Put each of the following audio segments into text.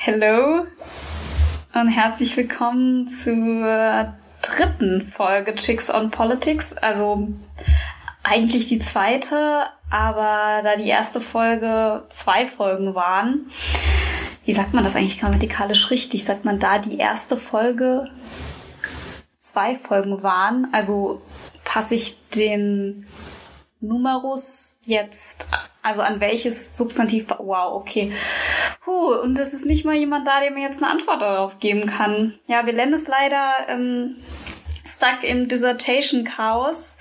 Hello und herzlich willkommen zur dritten Folge Chicks on Politics. Also eigentlich die zweite, aber da die erste Folge zwei Folgen waren, wie sagt man das eigentlich grammatikalisch richtig? Sagt man da die erste Folge zwei Folgen waren, also passe ich den Numerus jetzt, also an welches Substantiv, wow, okay. Puh, und es ist nicht mal jemand da, der mir jetzt eine Antwort darauf geben kann. Ja, wir lernen es leider ähm, stuck im Dissertation Chaos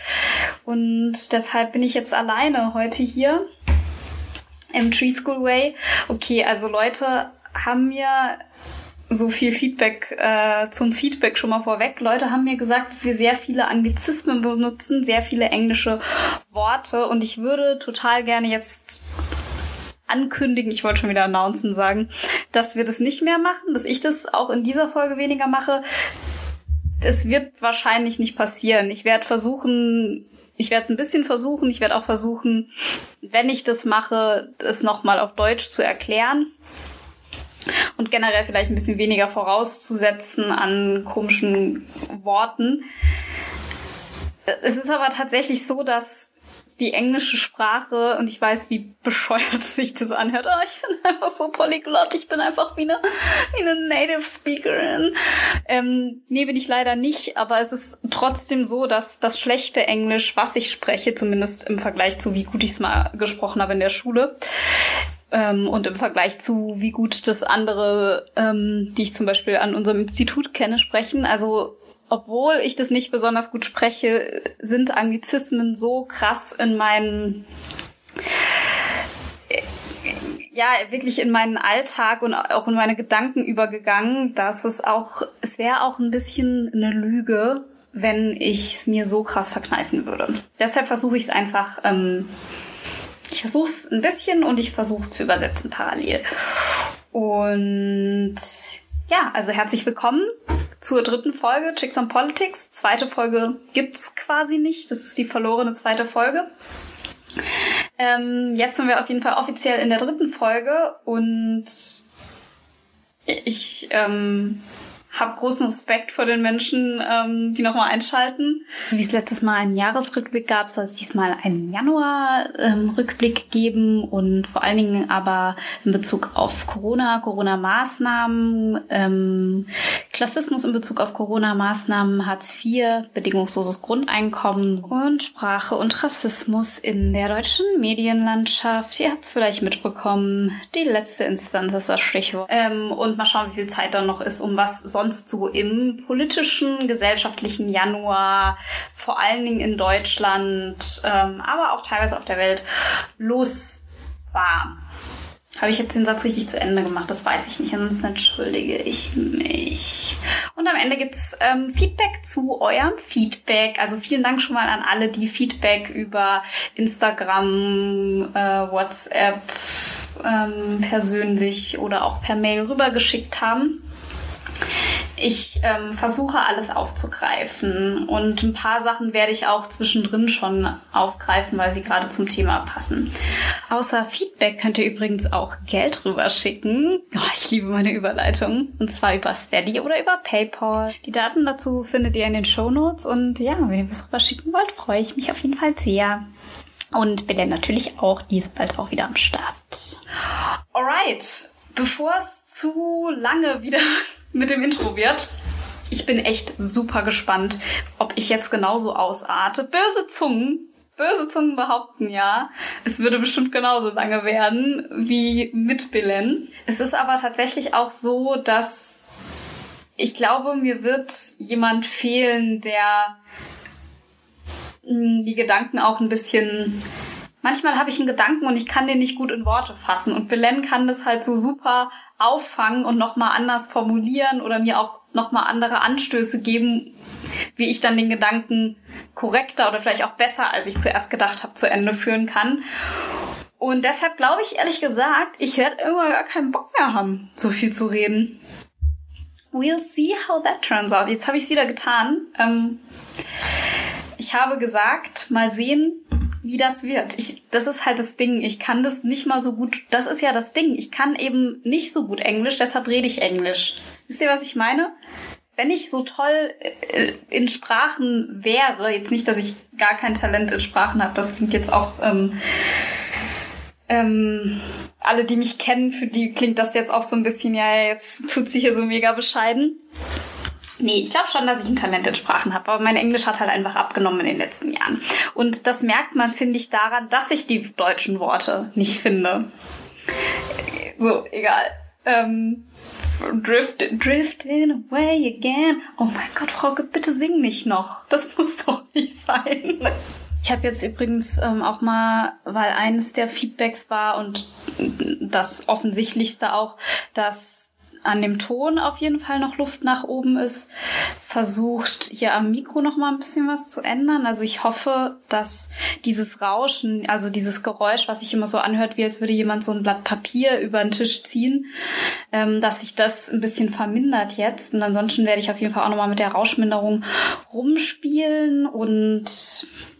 und deshalb bin ich jetzt alleine heute hier im Tree School Way. Okay, also Leute haben mir so viel Feedback äh, zum Feedback schon mal vorweg. Leute haben mir gesagt, dass wir sehr viele Anglizismen benutzen, sehr viele englische Worte und ich würde total gerne jetzt ankündigen, ich wollte schon wieder announcen sagen, dass wir das nicht mehr machen, dass ich das auch in dieser Folge weniger mache. Das wird wahrscheinlich nicht passieren. Ich werde versuchen, ich werde es ein bisschen versuchen, ich werde auch versuchen, wenn ich das mache, es nochmal auf Deutsch zu erklären und generell vielleicht ein bisschen weniger vorauszusetzen an komischen Worten. Es ist aber tatsächlich so, dass die englische Sprache und ich weiß, wie bescheuert sich das anhört. Oh, ich bin einfach so polyglott. Ich bin einfach wie eine, wie eine Native Speakerin. Ähm, nee, bin ich leider nicht, aber es ist trotzdem so, dass das schlechte Englisch, was ich spreche, zumindest im Vergleich zu wie gut ich es mal gesprochen habe in der Schule, ähm, und im Vergleich zu, wie gut das andere, ähm, die ich zum Beispiel an unserem Institut kenne, sprechen. Also obwohl ich das nicht besonders gut spreche, sind Anglizismen so krass in meinen ja, wirklich in meinen Alltag und auch in meine Gedanken übergegangen, dass es auch, es wäre auch ein bisschen eine Lüge, wenn ich es mir so krass verkneifen würde. Deshalb versuche ich es einfach ähm, ich versuche es ein bisschen und ich versuche zu übersetzen parallel. Und ja, also herzlich willkommen zur dritten Folge Chicks on Politics. Zweite Folge gibt's quasi nicht. Das ist die verlorene zweite Folge. Ähm, jetzt sind wir auf jeden Fall offiziell in der dritten Folge und ich ähm, habe großen Respekt vor den Menschen, ähm, die nochmal einschalten. Wie es letztes Mal einen Jahresrückblick gab, soll es diesmal einen Januar-Rückblick ähm, geben und vor allen Dingen aber in Bezug auf Corona, Corona-Maßnahmen, ähm, Klassismus in Bezug auf Corona-Maßnahmen, Hartz IV, bedingungsloses Grundeinkommen und Sprache und Rassismus in der deutschen Medienlandschaft. Ihr habt es vielleicht mitbekommen, die letzte Instanz ist das Stichwort. Ähm, und mal schauen, wie viel Zeit da noch ist, um was sonst sonst so im politischen, gesellschaftlichen Januar, vor allen Dingen in Deutschland, ähm, aber auch teilweise auf der Welt los war. Habe ich jetzt den Satz richtig zu Ende gemacht? Das weiß ich nicht. Ansonsten entschuldige ich mich. Und am Ende gibt's ähm, Feedback zu eurem Feedback. Also vielen Dank schon mal an alle, die Feedback über Instagram, äh, WhatsApp ähm, persönlich oder auch per Mail rübergeschickt haben. Ich ähm, versuche alles aufzugreifen und ein paar Sachen werde ich auch zwischendrin schon aufgreifen, weil sie gerade zum Thema passen. Außer Feedback könnt ihr übrigens auch Geld rüberschicken. Oh, ich liebe meine Überleitung. Und zwar über Steady oder über PayPal. Die Daten dazu findet ihr in den Show Notes und ja, wenn ihr was rüberschicken wollt, freue ich mich auf jeden Fall sehr. Und Belen natürlich auch, die ist bald auch wieder am Start. Alright, bevor es zu lange wieder mit dem Intro wird. Ich bin echt super gespannt, ob ich jetzt genauso ausarte. Böse Zungen, böse Zungen behaupten ja, es würde bestimmt genauso lange werden wie mit Belen. Es ist aber tatsächlich auch so, dass ich glaube, mir wird jemand fehlen, der hm, die Gedanken auch ein bisschen manchmal habe ich einen Gedanken und ich kann den nicht gut in Worte fassen. Und Belen kann das halt so super auffangen und nochmal anders formulieren oder mir auch nochmal andere Anstöße geben, wie ich dann den Gedanken korrekter oder vielleicht auch besser, als ich zuerst gedacht habe, zu Ende führen kann. Und deshalb glaube ich ehrlich gesagt, ich werde irgendwann gar keinen Bock mehr haben, so viel zu reden. We'll see how that turns out. Jetzt habe ich es wieder getan. Ähm, ich habe gesagt, mal sehen, wie das wird. Ich, das ist halt das Ding. Ich kann das nicht mal so gut. Das ist ja das Ding. Ich kann eben nicht so gut Englisch, deshalb rede ich Englisch. Wisst ihr, was ich meine? Wenn ich so toll äh, in Sprachen wäre, jetzt nicht, dass ich gar kein Talent in Sprachen habe, das klingt jetzt auch ähm, ähm, alle, die mich kennen, für die klingt das jetzt auch so ein bisschen, ja, jetzt tut sie hier so mega bescheiden. Nee, ich glaube schon, dass ich ein Talent in Sprachen habe, aber mein Englisch hat halt einfach abgenommen in den letzten Jahren. Und das merkt man, finde ich, daran, dass ich die deutschen Worte nicht finde. So, egal. Ähm, drift, drifting away again. Oh mein Gott, Frauke, bitte sing nicht noch. Das muss doch nicht sein. Ich habe jetzt übrigens ähm, auch mal, weil eines der Feedbacks war und das offensichtlichste auch, dass an dem Ton auf jeden Fall noch Luft nach oben ist, versucht hier am Mikro noch mal ein bisschen was zu ändern. Also ich hoffe, dass dieses Rauschen, also dieses Geräusch, was sich immer so anhört, wie als würde jemand so ein Blatt Papier über den Tisch ziehen, ähm, dass sich das ein bisschen vermindert jetzt. Und ansonsten werde ich auf jeden Fall auch noch mal mit der Rauschminderung rumspielen und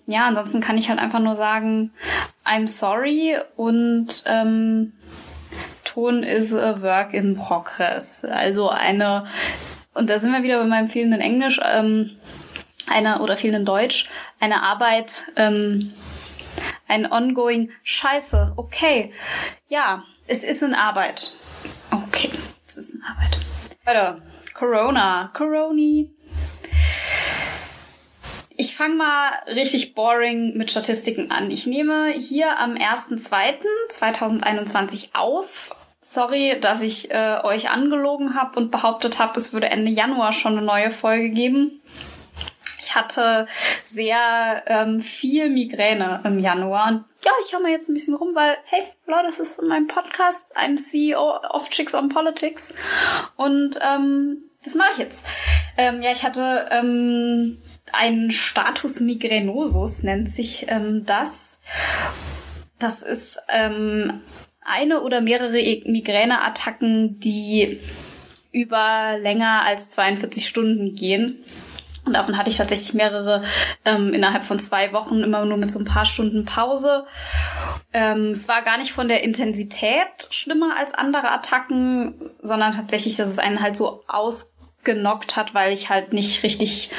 ja, ansonsten kann ich halt einfach nur sagen, I'm sorry und ähm, Ton ist a work in progress. Also eine, und da sind wir wieder bei meinem fehlenden Englisch, ähm, eine oder fehlenden Deutsch, eine Arbeit, ähm, ein ongoing Scheiße. Okay, ja, es ist in Arbeit. Okay, es ist in Arbeit. Weiter. Corona, Coroni. Ich fange mal richtig boring mit Statistiken an. Ich nehme hier am 1.2.2021 auf. Sorry, dass ich äh, euch angelogen habe und behauptet habe, es würde Ende Januar schon eine neue Folge geben. Ich hatte sehr ähm, viel Migräne im Januar und ja, ich hau mal jetzt ein bisschen rum, weil, hey, Leute, das ist mein Podcast. I'm CEO of Chicks on Politics. Und ähm, das mache ich jetzt. Ähm, ja, ich hatte ähm, ein Status migrenosus nennt sich ähm, das. Das ist ähm, eine oder mehrere Migräneattacken, die über länger als 42 Stunden gehen. Und davon hatte ich tatsächlich mehrere ähm, innerhalb von zwei Wochen, immer nur mit so ein paar Stunden Pause. Ähm, es war gar nicht von der Intensität schlimmer als andere Attacken, sondern tatsächlich, dass es einen halt so ausgenockt hat, weil ich halt nicht richtig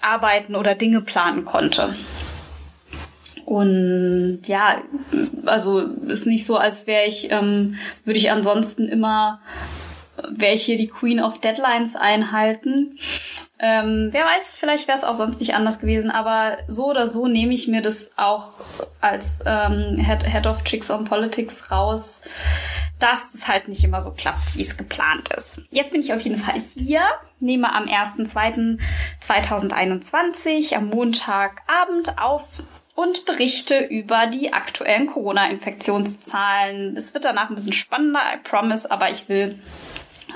arbeiten oder Dinge planen konnte. Und ja, also ist nicht so, als wäre ich, ähm, würde ich ansonsten immer, wäre ich hier die Queen of Deadlines einhalten. Ähm, wer weiß, vielleicht wäre es auch sonst nicht anders gewesen, aber so oder so nehme ich mir das auch als ähm, Head, Head of Chicks on Politics raus, dass es halt nicht immer so klappt, wie es geplant ist. Jetzt bin ich auf jeden Fall hier, nehme am 1.2.2021 am Montagabend auf und berichte über die aktuellen Corona-Infektionszahlen. Es wird danach ein bisschen spannender, I promise, aber ich will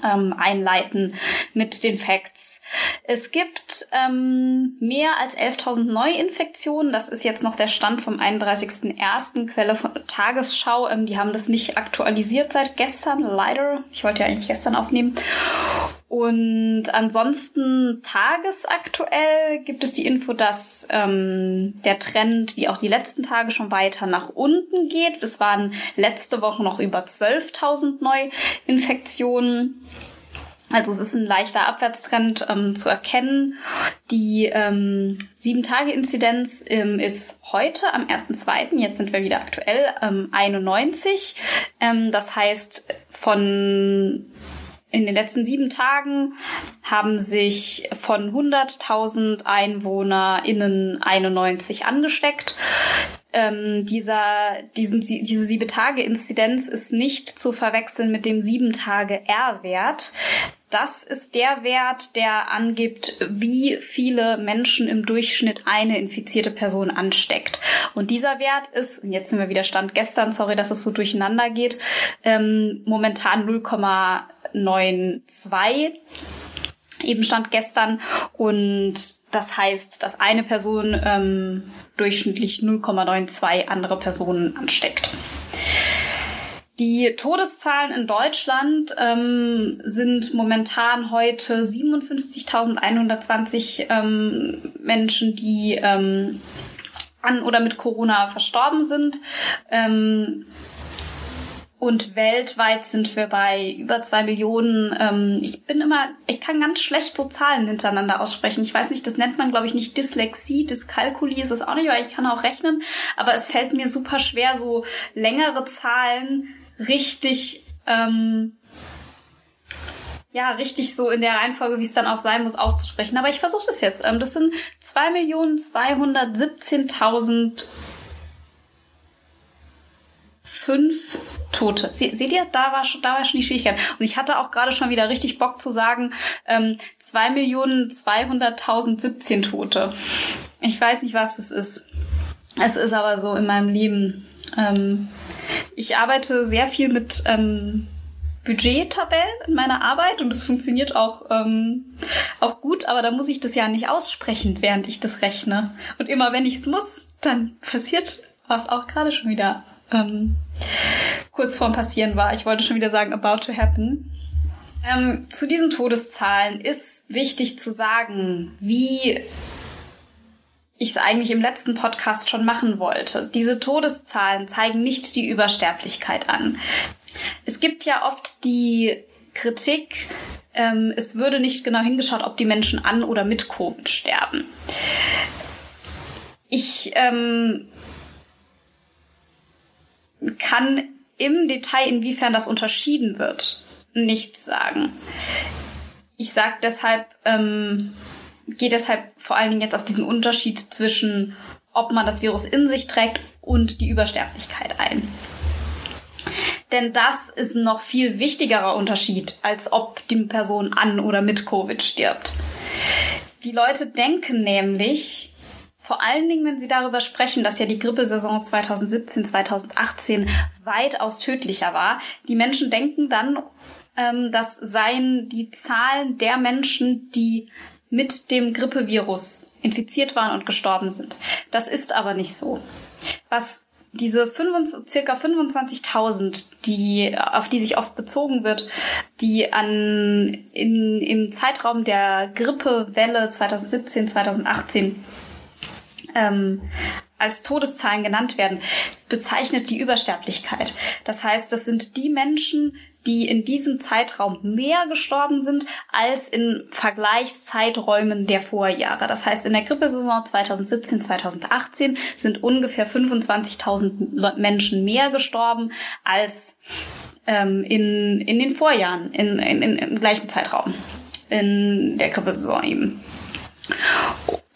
ähm, einleiten mit den Facts. Es gibt ähm, mehr als 11.000 Neuinfektionen. Das ist jetzt noch der Stand vom 31.01. Quelle von Tagesschau. Ähm, die haben das nicht aktualisiert seit gestern, leider. Ich wollte ja eigentlich gestern aufnehmen. Und ansonsten tagesaktuell gibt es die Info, dass ähm, der Trend wie auch die letzten Tage schon weiter nach unten geht. Es waren letzte Woche noch über 12.000 Neuinfektionen. Also es ist ein leichter Abwärtstrend ähm, zu erkennen. Die ähm, 7-Tage-Inzidenz ähm, ist heute am 1.2., jetzt sind wir wieder aktuell, ähm, 91. Ähm, das heißt, von in den letzten sieben Tagen haben sich von 100.000 EinwohnerInnen 91 angesteckt. Ähm, dieser, diesen, diese sieben Tage Inzidenz ist nicht zu verwechseln mit dem sieben Tage R-Wert. Das ist der Wert, der angibt, wie viele Menschen im Durchschnitt eine infizierte Person ansteckt. Und dieser Wert ist, und jetzt sind wir wieder Stand gestern, sorry, dass es so durcheinander geht, ähm, momentan 0,92 eben stand gestern und das heißt, dass eine Person ähm, durchschnittlich 0,92 andere Personen ansteckt. Die Todeszahlen in Deutschland ähm, sind momentan heute 57.120 ähm, Menschen, die ähm, an oder mit Corona verstorben sind. Ähm, und weltweit sind wir bei über zwei Millionen. Ähm, ich bin immer, ich kann ganz schlecht so Zahlen hintereinander aussprechen. Ich weiß nicht, das nennt man, glaube ich, nicht Dyslexie, Dyskalkulie ist es auch nicht, weil ich kann auch rechnen. Aber es fällt mir super schwer, so längere Zahlen richtig ähm, ja, richtig so in der Reihenfolge, wie es dann auch sein muss, auszusprechen. Aber ich versuche das jetzt. Ähm, das sind 2.217.000 fünf Tote. Seht ihr, da war, schon, da war schon die Schwierigkeit. Und ich hatte auch gerade schon wieder richtig Bock zu sagen, ähm, 2.200.017 Tote. Ich weiß nicht, was das ist. Es ist aber so in meinem Leben. Ähm, ich arbeite sehr viel mit ähm, Budgettabellen in meiner Arbeit und es funktioniert auch, ähm, auch gut, aber da muss ich das ja nicht aussprechen, während ich das rechne. Und immer wenn ich es muss, dann passiert was auch gerade schon wieder ähm, kurz vorm Passieren war. Ich wollte schon wieder sagen, about to happen. Ähm, zu diesen Todeszahlen ist wichtig zu sagen, wie ich es eigentlich im letzten Podcast schon machen wollte. Diese Todeszahlen zeigen nicht die Übersterblichkeit an. Es gibt ja oft die Kritik, ähm, es würde nicht genau hingeschaut, ob die Menschen an oder mit Covid sterben. Ich ähm, kann im Detail, inwiefern das unterschieden wird, nichts sagen. Ich sage deshalb, ähm, gehe deshalb vor allen Dingen jetzt auf diesen Unterschied zwischen, ob man das Virus in sich trägt und die Übersterblichkeit ein. Denn das ist ein noch viel wichtigerer Unterschied, als ob die Person an oder mit Covid stirbt. Die Leute denken nämlich, vor allen Dingen, wenn sie darüber sprechen, dass ja die Grippesaison 2017, 2018 weitaus tödlicher war. Die Menschen denken dann, ähm, das seien die Zahlen der Menschen, die mit dem Grippevirus infiziert waren und gestorben sind. Das ist aber nicht so. Was diese 25, circa 25.000, die, auf die sich oft bezogen wird, die an, in, im Zeitraum der Grippewelle 2017, 2018 ähm, als Todeszahlen genannt werden, bezeichnet die Übersterblichkeit. Das heißt, das sind die Menschen, die in diesem Zeitraum mehr gestorben sind als in Vergleichszeiträumen der Vorjahre. Das heißt, in der Grippesaison 2017, 2018 sind ungefähr 25.000 Menschen mehr gestorben als ähm, in, in den Vorjahren, in, in, in, im gleichen Zeitraum in der Grippesaison eben.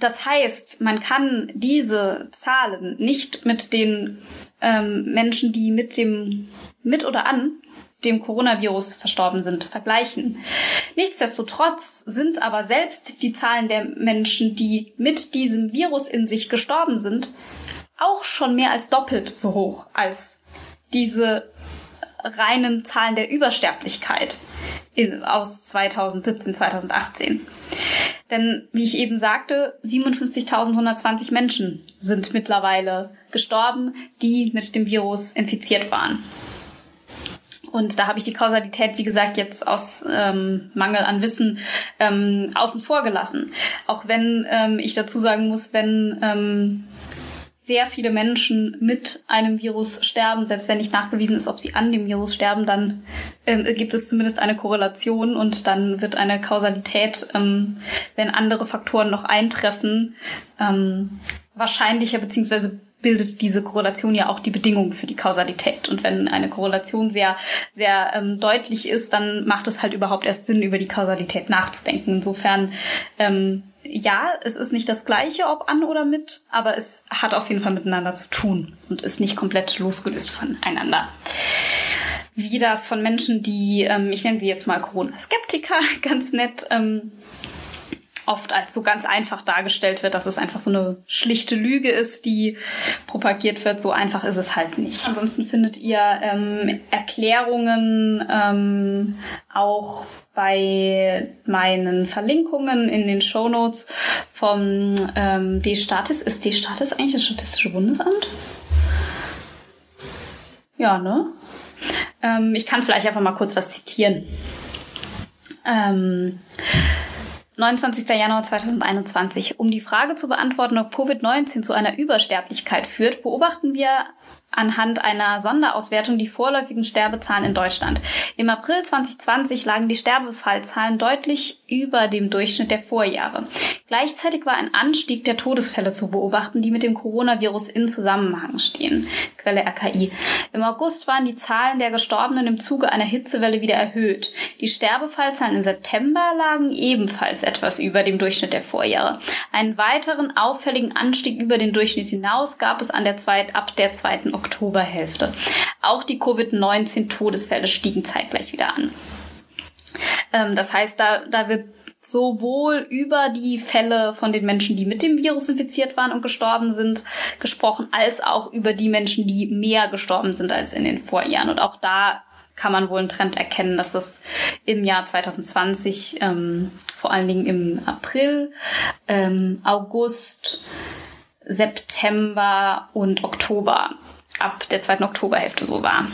Das heißt, man kann diese Zahlen nicht mit den ähm, Menschen, die mit dem mit oder an dem Coronavirus verstorben sind, vergleichen. Nichtsdestotrotz sind aber selbst die Zahlen der Menschen, die mit diesem Virus in sich gestorben sind, auch schon mehr als doppelt so hoch als diese reinen Zahlen der Übersterblichkeit aus 2017, 2018. Denn wie ich eben sagte, 57.120 Menschen sind mittlerweile gestorben, die mit dem Virus infiziert waren. Und da habe ich die Kausalität, wie gesagt, jetzt aus ähm, Mangel an Wissen ähm, außen vor gelassen. Auch wenn ähm, ich dazu sagen muss, wenn ähm, sehr viele Menschen mit einem Virus sterben, selbst wenn nicht nachgewiesen ist, ob sie an dem Virus sterben, dann ähm, gibt es zumindest eine Korrelation und dann wird eine Kausalität, ähm, wenn andere Faktoren noch eintreffen, ähm, wahrscheinlicher beziehungsweise bildet diese Korrelation ja auch die Bedingungen für die Kausalität. Und wenn eine Korrelation sehr, sehr ähm, deutlich ist, dann macht es halt überhaupt erst Sinn, über die Kausalität nachzudenken. Insofern, ähm, ja, es ist nicht das gleiche, ob an oder mit, aber es hat auf jeden Fall miteinander zu tun und ist nicht komplett losgelöst voneinander. Wie das von Menschen, die, ähm, ich nenne sie jetzt mal Corona-Skeptiker, ganz nett, ähm, oft als so ganz einfach dargestellt wird, dass es einfach so eine schlichte Lüge ist, die propagiert wird. So einfach ist es halt nicht. Ansonsten findet ihr ähm, Erklärungen ähm, auch bei meinen Verlinkungen in den Show Notes vom ähm, D-Statis. Ist D-Statis eigentlich das Statistische Bundesamt? Ja, ne? Ähm, ich kann vielleicht einfach mal kurz was zitieren. Ähm, 29. Januar 2021. Um die Frage zu beantworten, ob Covid-19 zu einer Übersterblichkeit führt, beobachten wir anhand einer Sonderauswertung die vorläufigen Sterbezahlen in Deutschland. Im April 2020 lagen die Sterbefallzahlen deutlich über dem Durchschnitt der Vorjahre. Gleichzeitig war ein Anstieg der Todesfälle zu beobachten, die mit dem Coronavirus in Zusammenhang stehen. Quelle RKI. Im August waren die Zahlen der Gestorbenen im Zuge einer Hitzewelle wieder erhöht. Die Sterbefallzahlen im September lagen ebenfalls etwas über dem Durchschnitt der Vorjahre. Einen weiteren auffälligen Anstieg über den Durchschnitt hinaus gab es an der zweit, ab der zweiten Oktoberhälfte. Auch die Covid-19-Todesfälle stiegen zeitgleich wieder an. Ähm, das heißt, da, da wird sowohl über die Fälle von den Menschen, die mit dem Virus infiziert waren und gestorben sind, gesprochen, als auch über die Menschen, die mehr gestorben sind als in den Vorjahren. Und auch da kann man wohl einen Trend erkennen, dass das im Jahr 2020, ähm, vor allen Dingen im April, ähm, August, September und Oktober ab der zweiten Oktoberhälfte so war.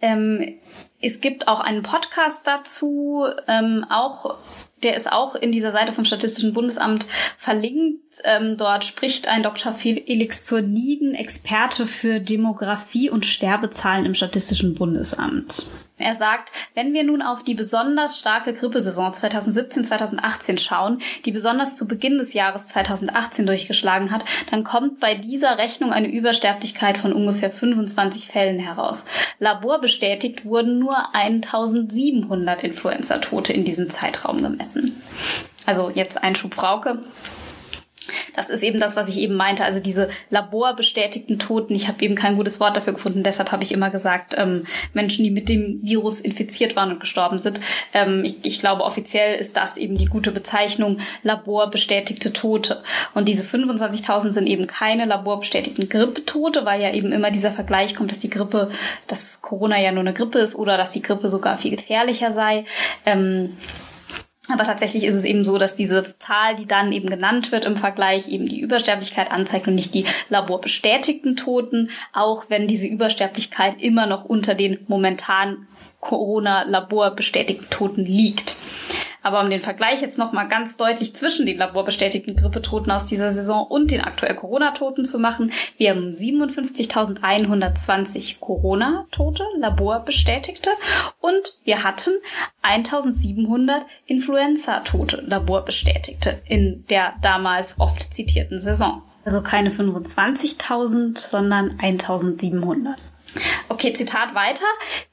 Ähm, es gibt auch einen Podcast dazu, ähm, auch der ist auch in dieser Seite vom Statistischen Bundesamt verlinkt. Ähm, dort spricht ein Dr. Felix Zurniden, Experte für Demografie und Sterbezahlen im Statistischen Bundesamt. Er sagt, wenn wir nun auf die besonders starke Grippesaison 2017-2018 schauen, die besonders zu Beginn des Jahres 2018 durchgeschlagen hat, dann kommt bei dieser Rechnung eine Übersterblichkeit von ungefähr 25 Fällen heraus. Laborbestätigt wurden nur 1700 Influenza-Tote in diesem Zeitraum gemessen. Also jetzt Einschub Frauke. Das ist eben das, was ich eben meinte. Also diese laborbestätigten Toten. Ich habe eben kein gutes Wort dafür gefunden. Deshalb habe ich immer gesagt, ähm, Menschen, die mit dem Virus infiziert waren und gestorben sind. Ähm, ich, ich, glaube, offiziell ist das eben die gute Bezeichnung laborbestätigte Tote. Und diese 25.000 sind eben keine laborbestätigten Grippetote, weil ja eben immer dieser Vergleich kommt, dass die Grippe, dass Corona ja nur eine Grippe ist oder dass die Grippe sogar viel gefährlicher sei. Ähm, aber tatsächlich ist es eben so, dass diese Zahl, die dann eben genannt wird im Vergleich, eben die Übersterblichkeit anzeigt und nicht die laborbestätigten Toten, auch wenn diese Übersterblichkeit immer noch unter den momentan Corona-laborbestätigten Toten liegt. Aber um den Vergleich jetzt nochmal ganz deutlich zwischen den laborbestätigten Grippetoten aus dieser Saison und den aktuell Corona-Toten zu machen, wir haben 57.120 Corona-Tote, laborbestätigte, und wir hatten 1.700 Influenza-Tote, laborbestätigte, in der damals oft zitierten Saison. Also keine 25.000, sondern 1.700. Okay, Zitat weiter.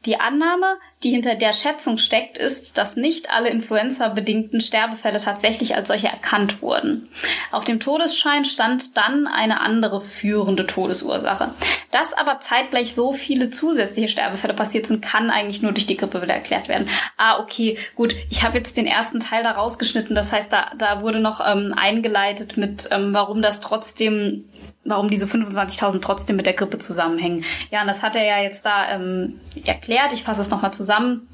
Die Annahme, die hinter der Schätzung steckt, ist, dass nicht alle influenza-bedingten Sterbefälle tatsächlich als solche erkannt wurden. Auf dem Todesschein stand dann eine andere führende Todesursache. Dass aber zeitgleich so viele zusätzliche Sterbefälle passiert sind, kann eigentlich nur durch die Grippe wieder erklärt werden. Ah, okay, gut. Ich habe jetzt den ersten Teil da rausgeschnitten. Das heißt, da, da wurde noch ähm, eingeleitet mit, ähm, warum das trotzdem warum diese 25.000 trotzdem mit der Grippe zusammenhängen. Ja, und das hat er ja jetzt da ähm, erklärt. Ich fasse es nochmal zusammen.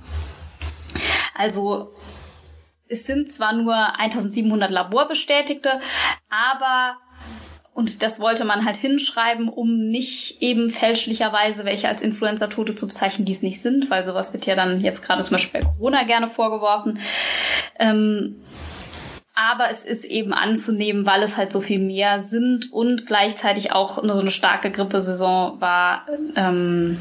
Also es sind zwar nur 1700 Laborbestätigte, aber und das wollte man halt hinschreiben, um nicht eben fälschlicherweise welche als Influenza-Tote zu bezeichnen, die es nicht sind, weil sowas wird ja dann jetzt gerade zum Beispiel bei Corona gerne vorgeworfen. Ähm, aber es ist eben anzunehmen, weil es halt so viel mehr sind und gleichzeitig auch so eine starke Grippesaison war. Ähm,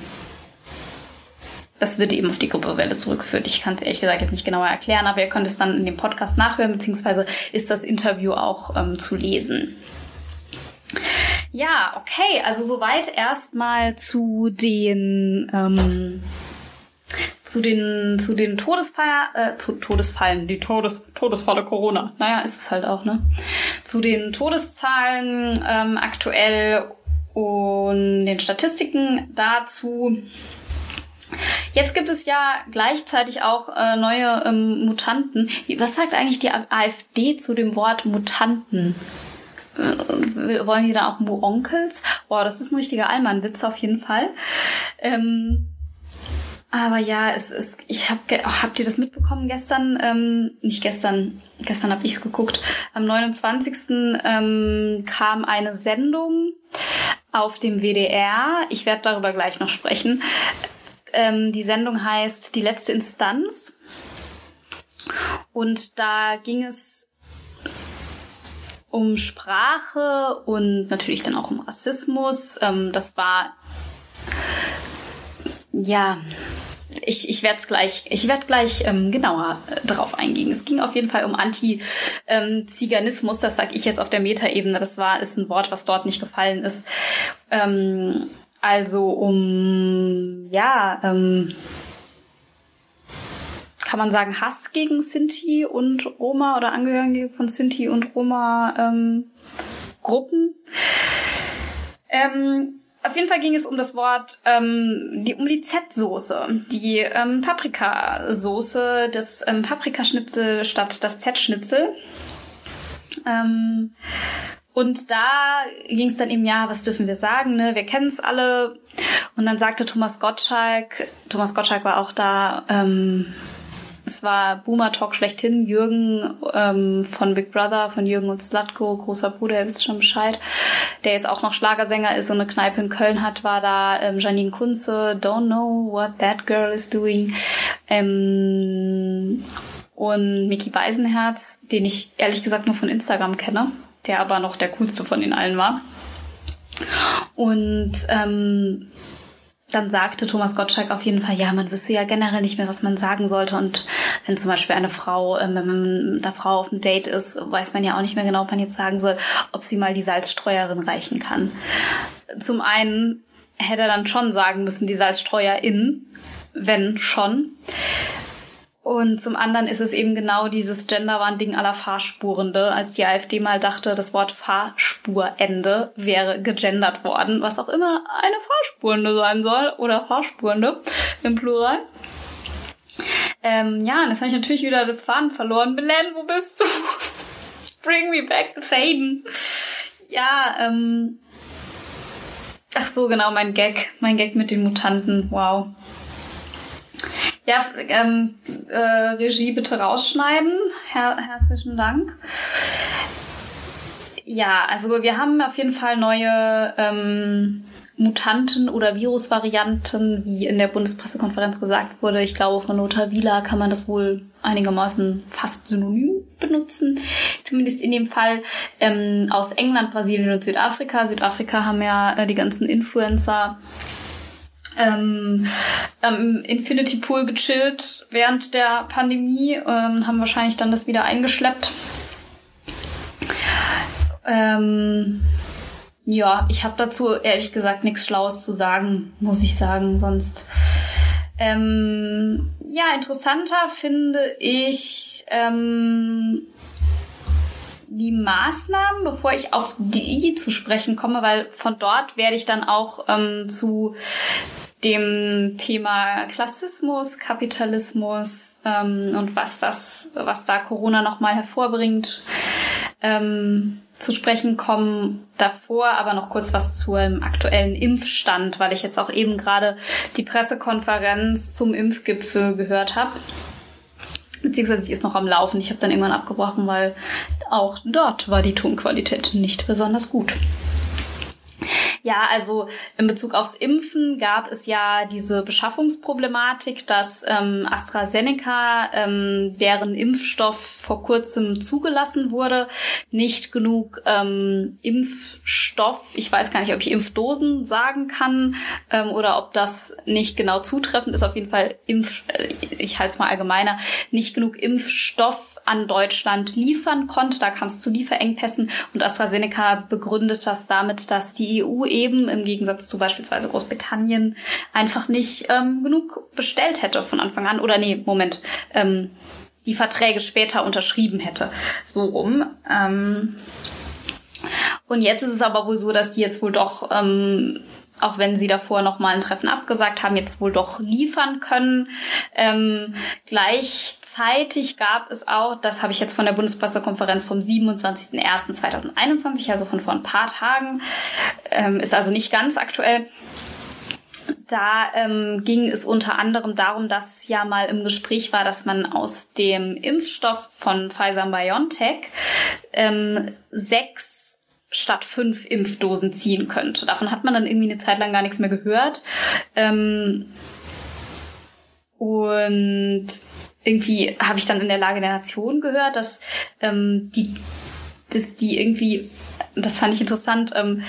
das wird eben auf die Grippewelle zurückgeführt. Ich kann es ehrlich gesagt jetzt nicht genauer erklären, aber ihr könnt es dann in dem Podcast nachhören, beziehungsweise ist das Interview auch ähm, zu lesen. Ja, okay, also soweit erstmal zu den ähm, zu den zu den Todesfall äh, zu Todesfallen, die Todes Todesfalle Corona. Naja, ist es halt auch, ne? Zu den Todeszahlen ähm, aktuell und den Statistiken dazu. Jetzt gibt es ja gleichzeitig auch äh, neue ähm, Mutanten. Was sagt eigentlich die AfD zu dem Wort Mutanten? Äh, wollen die da auch Mu-Onkels? Boah, das ist ein richtiger Allmann-Witz auf jeden Fall. Ähm, aber ja, es ist, ich habe, habt ihr das mitbekommen gestern? Ähm, nicht gestern, gestern habe ich es geguckt. Am 29. Ähm, kam eine Sendung auf dem WDR. Ich werde darüber gleich noch sprechen. Ähm, die Sendung heißt Die letzte Instanz. Und da ging es um Sprache und natürlich dann auch um Rassismus. Ähm, das war ja ich, ich werde gleich, ich werde gleich ähm, genauer äh, darauf eingehen. Es ging auf jeden Fall um Anti-Ziganismus, das sage ich jetzt auf der Metaebene. Das war ist ein Wort, was dort nicht gefallen ist. Ähm, also um ja, ähm, kann man sagen, Hass gegen Sinti und Roma oder Angehörige von Sinti und Roma ähm, Gruppen. Ähm, auf jeden Fall ging es um das Wort, ähm, die, um die Z-Soße, die ähm, Paprikasoße, das ähm, Paprikaschnitzel statt das Z-Schnitzel. Ähm, und da ging es dann eben, ja, was dürfen wir sagen, ne? Wir kennen es alle. Und dann sagte Thomas Gottschalk, Thomas Gottschalk war auch da, ähm, es war Boomer Talk schlechthin. Jürgen ähm, von Big Brother, von Jürgen und Slutko, großer Bruder, ihr wisst schon Bescheid, der jetzt auch noch Schlagersänger ist und eine Kneipe in Köln hat, war da ähm, Janine Kunze, Don't Know What That Girl Is Doing. Ähm, und Mickey Beisenherz, den ich ehrlich gesagt nur von Instagram kenne, der aber noch der coolste von den allen war. Und ähm, dann sagte Thomas Gottschalk auf jeden Fall, ja, man wüsste ja generell nicht mehr, was man sagen sollte. Und wenn zum Beispiel eine Frau, ähm, wenn man mit einer Frau auf einem Date ist, weiß man ja auch nicht mehr genau, ob man jetzt sagen soll, ob sie mal die Salzstreuerin reichen kann. Zum einen hätte er dann schon sagen müssen, die Salzstreuerin, wenn schon. Und zum anderen ist es eben genau dieses Genderwahn-Ding aller Fahrspurende, als die AfD mal dachte, das Wort Fahrspurende wäre gegendert worden, was auch immer eine Fahrspurende sein soll oder Fahrspurende im Plural. Ähm, ja, und jetzt habe ich natürlich wieder den Faden verloren. Belen, wo bist du? Bring me back the Faden. Ja, ähm. Ach so, genau, mein Gag. Mein Gag mit den Mutanten. Wow. Ja, ähm, äh, Regie bitte rausschneiden. Her herzlichen Dank. Ja, also wir haben auf jeden Fall neue ähm, Mutanten oder Virusvarianten, wie in der Bundespressekonferenz gesagt wurde. Ich glaube, von Nota Vila kann man das wohl einigermaßen fast synonym benutzen. Zumindest in dem Fall ähm, aus England, Brasilien und Südafrika. Südafrika haben ja äh, die ganzen Influencer ähm, am Infinity Pool gechillt während der Pandemie, ähm, haben wahrscheinlich dann das wieder eingeschleppt. Ähm, ja, ich habe dazu ehrlich gesagt nichts Schlaues zu sagen, muss ich sagen, sonst. Ähm, ja, interessanter finde ich ähm, die Maßnahmen, bevor ich auf die zu sprechen komme, weil von dort werde ich dann auch ähm, zu dem Thema Klassismus, Kapitalismus ähm, und was das, was da Corona nochmal hervorbringt, ähm, zu sprechen kommen. Davor aber noch kurz was zum aktuellen Impfstand, weil ich jetzt auch eben gerade die Pressekonferenz zum Impfgipfel gehört habe. Beziehungsweise die ist noch am Laufen. Ich habe dann irgendwann abgebrochen, weil auch dort war die Tonqualität nicht besonders gut. Ja, also in Bezug aufs Impfen gab es ja diese Beschaffungsproblematik, dass ähm, AstraZeneca, ähm, deren Impfstoff vor kurzem zugelassen wurde, nicht genug ähm, Impfstoff, ich weiß gar nicht, ob ich Impfdosen sagen kann ähm, oder ob das nicht genau zutreffend ist, auf jeden Fall Impf, äh, ich halte es mal allgemeiner, nicht genug Impfstoff an Deutschland liefern konnte. Da kam es zu Lieferengpässen und AstraZeneca begründet das damit, dass die EU eben im Gegensatz zu beispielsweise Großbritannien einfach nicht ähm, genug bestellt hätte von Anfang an. Oder nee, Moment. Ähm, die Verträge später unterschrieben hätte. So rum. Ähm, und jetzt ist es aber wohl so, dass die jetzt wohl doch ähm, auch wenn sie davor noch mal ein Treffen abgesagt haben, jetzt wohl doch liefern können. Ähm, gleichzeitig gab es auch, das habe ich jetzt von der Bundespressekonferenz vom 27.01.2021, also von vor ein paar Tagen, ähm, ist also nicht ganz aktuell. Da ähm, ging es unter anderem darum, dass ja mal im Gespräch war, dass man aus dem Impfstoff von Pfizer BioNTech ähm, sechs statt fünf Impfdosen ziehen könnte. Davon hat man dann irgendwie eine Zeit lang gar nichts mehr gehört. Ähm, und irgendwie habe ich dann in der Lage der Nation gehört, dass ähm, die, dass die irgendwie, das fand ich interessant, ähm,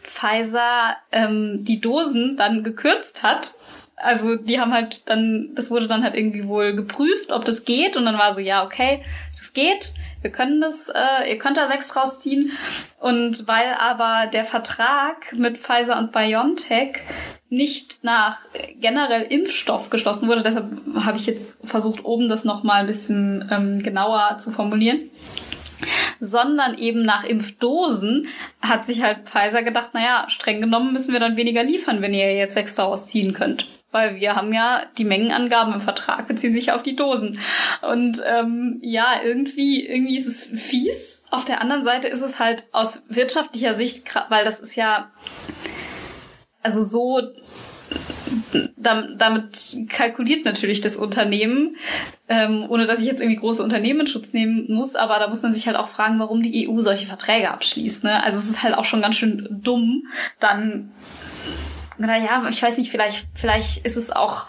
Pfizer ähm, die Dosen dann gekürzt hat. Also die haben halt dann, das wurde dann halt irgendwie wohl geprüft, ob das geht. Und dann war so, ja, okay, das geht, wir können das, äh, ihr könnt da sechs rausziehen. Und weil aber der Vertrag mit Pfizer und BioNTech nicht nach generell Impfstoff geschlossen wurde, deshalb habe ich jetzt versucht, oben das nochmal ein bisschen ähm, genauer zu formulieren sondern eben nach Impfdosen hat sich halt Pfizer gedacht, naja, streng genommen müssen wir dann weniger liefern, wenn ihr jetzt sechs daraus ziehen könnt. Weil wir haben ja die Mengenangaben im Vertrag beziehen sich auf die Dosen. Und ähm, ja, irgendwie, irgendwie ist es fies. Auf der anderen Seite ist es halt aus wirtschaftlicher Sicht, weil das ist ja also so damit kalkuliert natürlich das Unternehmen, ähm, ohne dass ich jetzt irgendwie große Unternehmen Schutz nehmen muss, aber da muss man sich halt auch fragen, warum die EU solche Verträge abschließt. Ne? Also es ist halt auch schon ganz schön dumm, dann naja, ich weiß nicht, vielleicht, vielleicht ist es auch,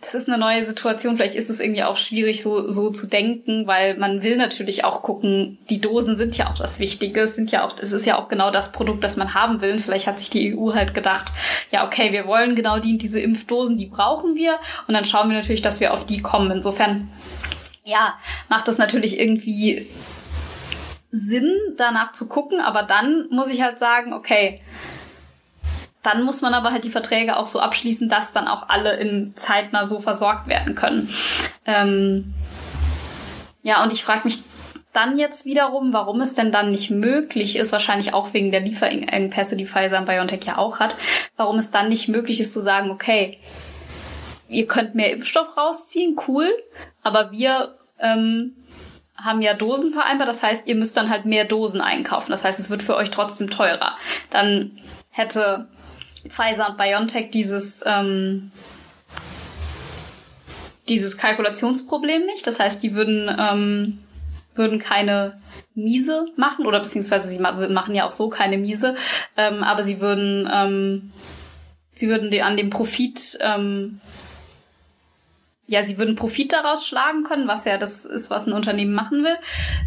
es ist eine neue Situation, vielleicht ist es irgendwie auch schwierig, so, so zu denken, weil man will natürlich auch gucken, die Dosen sind ja auch das Wichtige, es sind ja auch, es ist ja auch genau das Produkt, das man haben will. Und vielleicht hat sich die EU halt gedacht, ja, okay, wir wollen genau die, diese Impfdosen, die brauchen wir. Und dann schauen wir natürlich, dass wir auf die kommen. Insofern, ja, macht das natürlich irgendwie Sinn, danach zu gucken, aber dann muss ich halt sagen, okay, dann muss man aber halt die Verträge auch so abschließen, dass dann auch alle in zeitnah so versorgt werden können. Ähm ja, und ich frage mich dann jetzt wiederum, warum es denn dann nicht möglich ist, wahrscheinlich auch wegen der Lieferengpässe, die Pfizer und BioNTech ja auch hat, warum es dann nicht möglich ist zu sagen, okay, ihr könnt mehr Impfstoff rausziehen, cool, aber wir ähm, haben ja Dosen vereinbart, das heißt, ihr müsst dann halt mehr Dosen einkaufen. Das heißt, es wird für euch trotzdem teurer. Dann hätte Pfizer und BioNTech dieses, ähm, dieses Kalkulationsproblem nicht. Das heißt, die würden, ähm, würden keine Miese machen oder beziehungsweise sie machen ja auch so keine Miese, ähm, aber sie würden, ähm, sie würden an dem Profit, ähm, ja, sie würden Profit daraus schlagen können, was ja das ist, was ein Unternehmen machen will.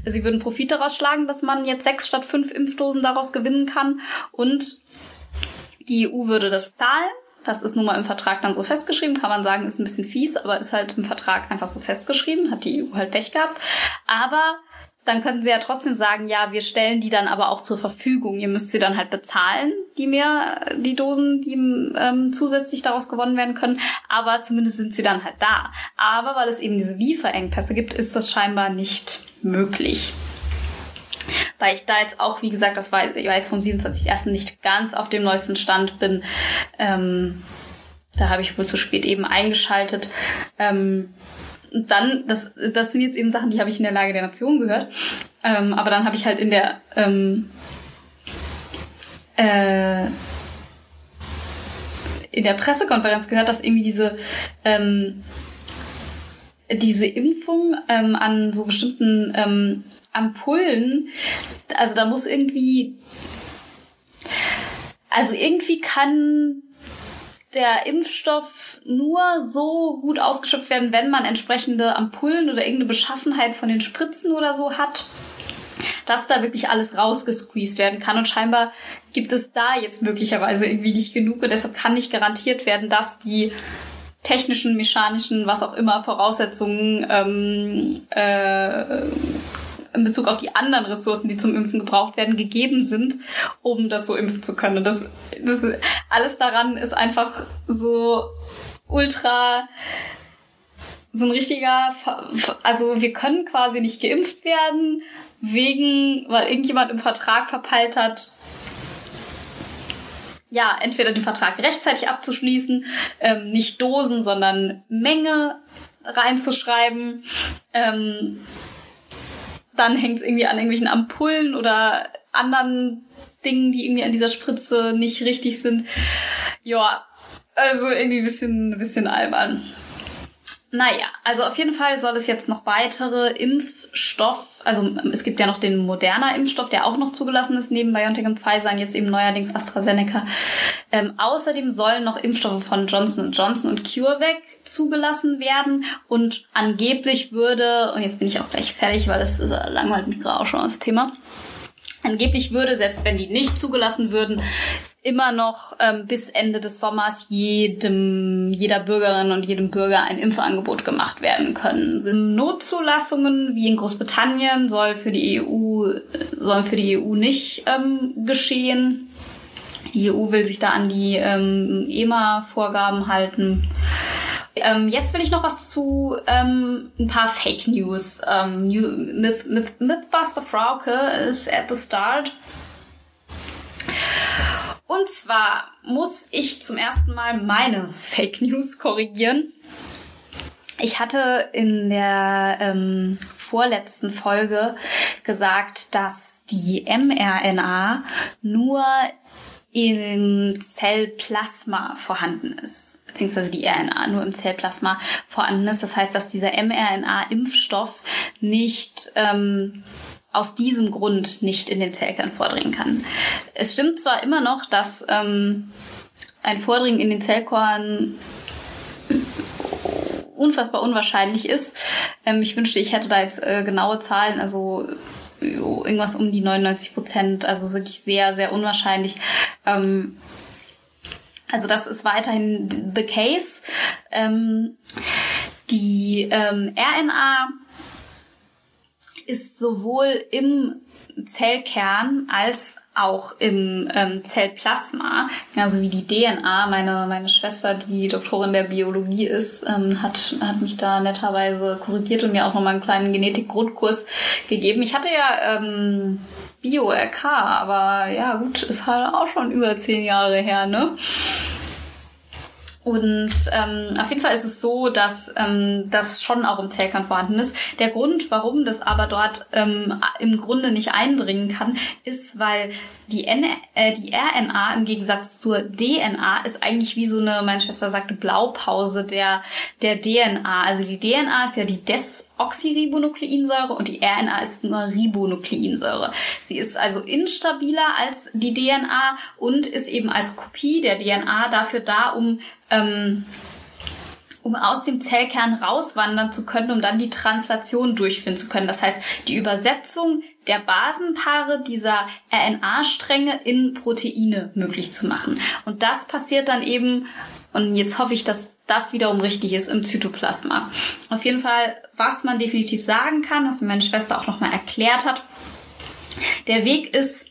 Sie würden Profit daraus schlagen, dass man jetzt sechs statt fünf Impfdosen daraus gewinnen kann und die EU würde das zahlen. Das ist nun mal im Vertrag dann so festgeschrieben, kann man sagen, ist ein bisschen fies, aber ist halt im Vertrag einfach so festgeschrieben, hat die EU halt Pech gehabt. Aber dann könnten sie ja trotzdem sagen, ja, wir stellen die dann aber auch zur Verfügung. Ihr müsst sie dann halt bezahlen, die mehr, die Dosen, die ähm, zusätzlich daraus gewonnen werden können. Aber zumindest sind sie dann halt da. Aber weil es eben diese Lieferengpässe gibt, ist das scheinbar nicht möglich weil ich da jetzt auch, wie gesagt, das war, war jetzt vom 27.01. nicht ganz auf dem neuesten Stand bin. Ähm, da habe ich wohl zu spät eben eingeschaltet. Ähm, dann, das, das sind jetzt eben Sachen, die habe ich in der Lage der Nation gehört. Ähm, aber dann habe ich halt in der ähm, äh, in der Pressekonferenz gehört, dass irgendwie diese ähm, diese Impfung ähm, an so bestimmten ähm, Ampullen, also da muss irgendwie, also irgendwie kann der Impfstoff nur so gut ausgeschöpft werden, wenn man entsprechende Ampullen oder irgendeine Beschaffenheit von den Spritzen oder so hat, dass da wirklich alles rausgesqueezed werden kann. Und scheinbar gibt es da jetzt möglicherweise irgendwie nicht genug und deshalb kann nicht garantiert werden, dass die technischen, mechanischen, was auch immer Voraussetzungen ähm, äh, in Bezug auf die anderen Ressourcen, die zum Impfen gebraucht werden, gegeben sind, um das so impfen zu können. Und das, das alles daran ist einfach so ultra so ein richtiger, also wir können quasi nicht geimpft werden, wegen, weil irgendjemand im Vertrag verpeilt hat, ja, entweder den Vertrag rechtzeitig abzuschließen, ähm, nicht Dosen, sondern Menge reinzuschreiben. Ähm, dann hängt es irgendwie an irgendwelchen Ampullen oder anderen Dingen, die irgendwie an dieser Spritze nicht richtig sind. Ja, also irgendwie ein bisschen, bisschen albern. Naja, also auf jeden Fall soll es jetzt noch weitere Impfstoff, also es gibt ja noch den moderner Impfstoff, der auch noch zugelassen ist, neben BioNTech und Pfizer und jetzt eben neuerdings AstraZeneca, Ähm, außerdem sollen noch Impfstoffe von Johnson Johnson und CureVac zugelassen werden und angeblich würde, und jetzt bin ich auch gleich fertig, weil das langweilt mich gerade auch schon das Thema, angeblich würde, selbst wenn die nicht zugelassen würden, immer noch ähm, bis Ende des Sommers jedem, jeder Bürgerin und jedem Bürger ein Impfangebot gemacht werden können. Notzulassungen wie in Großbritannien soll für die EU, sollen für die EU nicht ähm, geschehen. Die EU will sich da an die ähm, EMA-Vorgaben halten. Ähm, jetzt will ich noch was zu ähm, ein paar Fake News. Ähm, Myth, Myth, Mythbuster Frauke ist at the start. Und zwar muss ich zum ersten Mal meine Fake News korrigieren. Ich hatte in der ähm, vorletzten Folge gesagt, dass die mRNA nur im Zellplasma vorhanden ist, beziehungsweise die RNA nur im Zellplasma vorhanden ist. Das heißt, dass dieser mRNA-Impfstoff nicht ähm, aus diesem Grund nicht in den Zellkern vordringen kann. Es stimmt zwar immer noch, dass ähm, ein Vordringen in den Zellkorn unfassbar unwahrscheinlich ist. Ähm, ich wünschte, ich hätte da jetzt äh, genaue Zahlen, also irgendwas um die 99 Prozent, also wirklich sehr, sehr unwahrscheinlich. Ähm, also das ist weiterhin the case. Ähm, die ähm, RNA ist sowohl im Zellkern als auch im ähm, Zellplasma, genauso wie die DNA. Meine, meine Schwester, die Doktorin der Biologie ist, ähm, hat, hat mich da netterweise korrigiert und mir auch nochmal einen kleinen Genetik-Grundkurs gegeben. Ich hatte ja ähm, Bio-RK, aber ja gut, ist halt auch schon über zehn Jahre her, ne? Und ähm, auf jeden Fall ist es so, dass ähm, das schon auch im Zellkern vorhanden ist. Der Grund, warum das aber dort ähm, im Grunde nicht eindringen kann, ist, weil die, N äh, die RNA im Gegensatz zur DNA ist eigentlich wie so eine, meine Schwester sagte, Blaupause der, der DNA. Also die DNA ist ja die Desoxyribonukleinsäure und die RNA ist nur Ribonukleinsäure. Sie ist also instabiler als die DNA und ist eben als Kopie der DNA dafür da, um ähm, um aus dem Zellkern rauswandern zu können, um dann die Translation durchführen zu können. Das heißt, die Übersetzung der Basenpaare dieser RNA-Stränge in Proteine möglich zu machen. Und das passiert dann eben, und jetzt hoffe ich, dass das wiederum richtig ist, im Zytoplasma. Auf jeden Fall, was man definitiv sagen kann, was mir meine Schwester auch nochmal erklärt hat, der Weg ist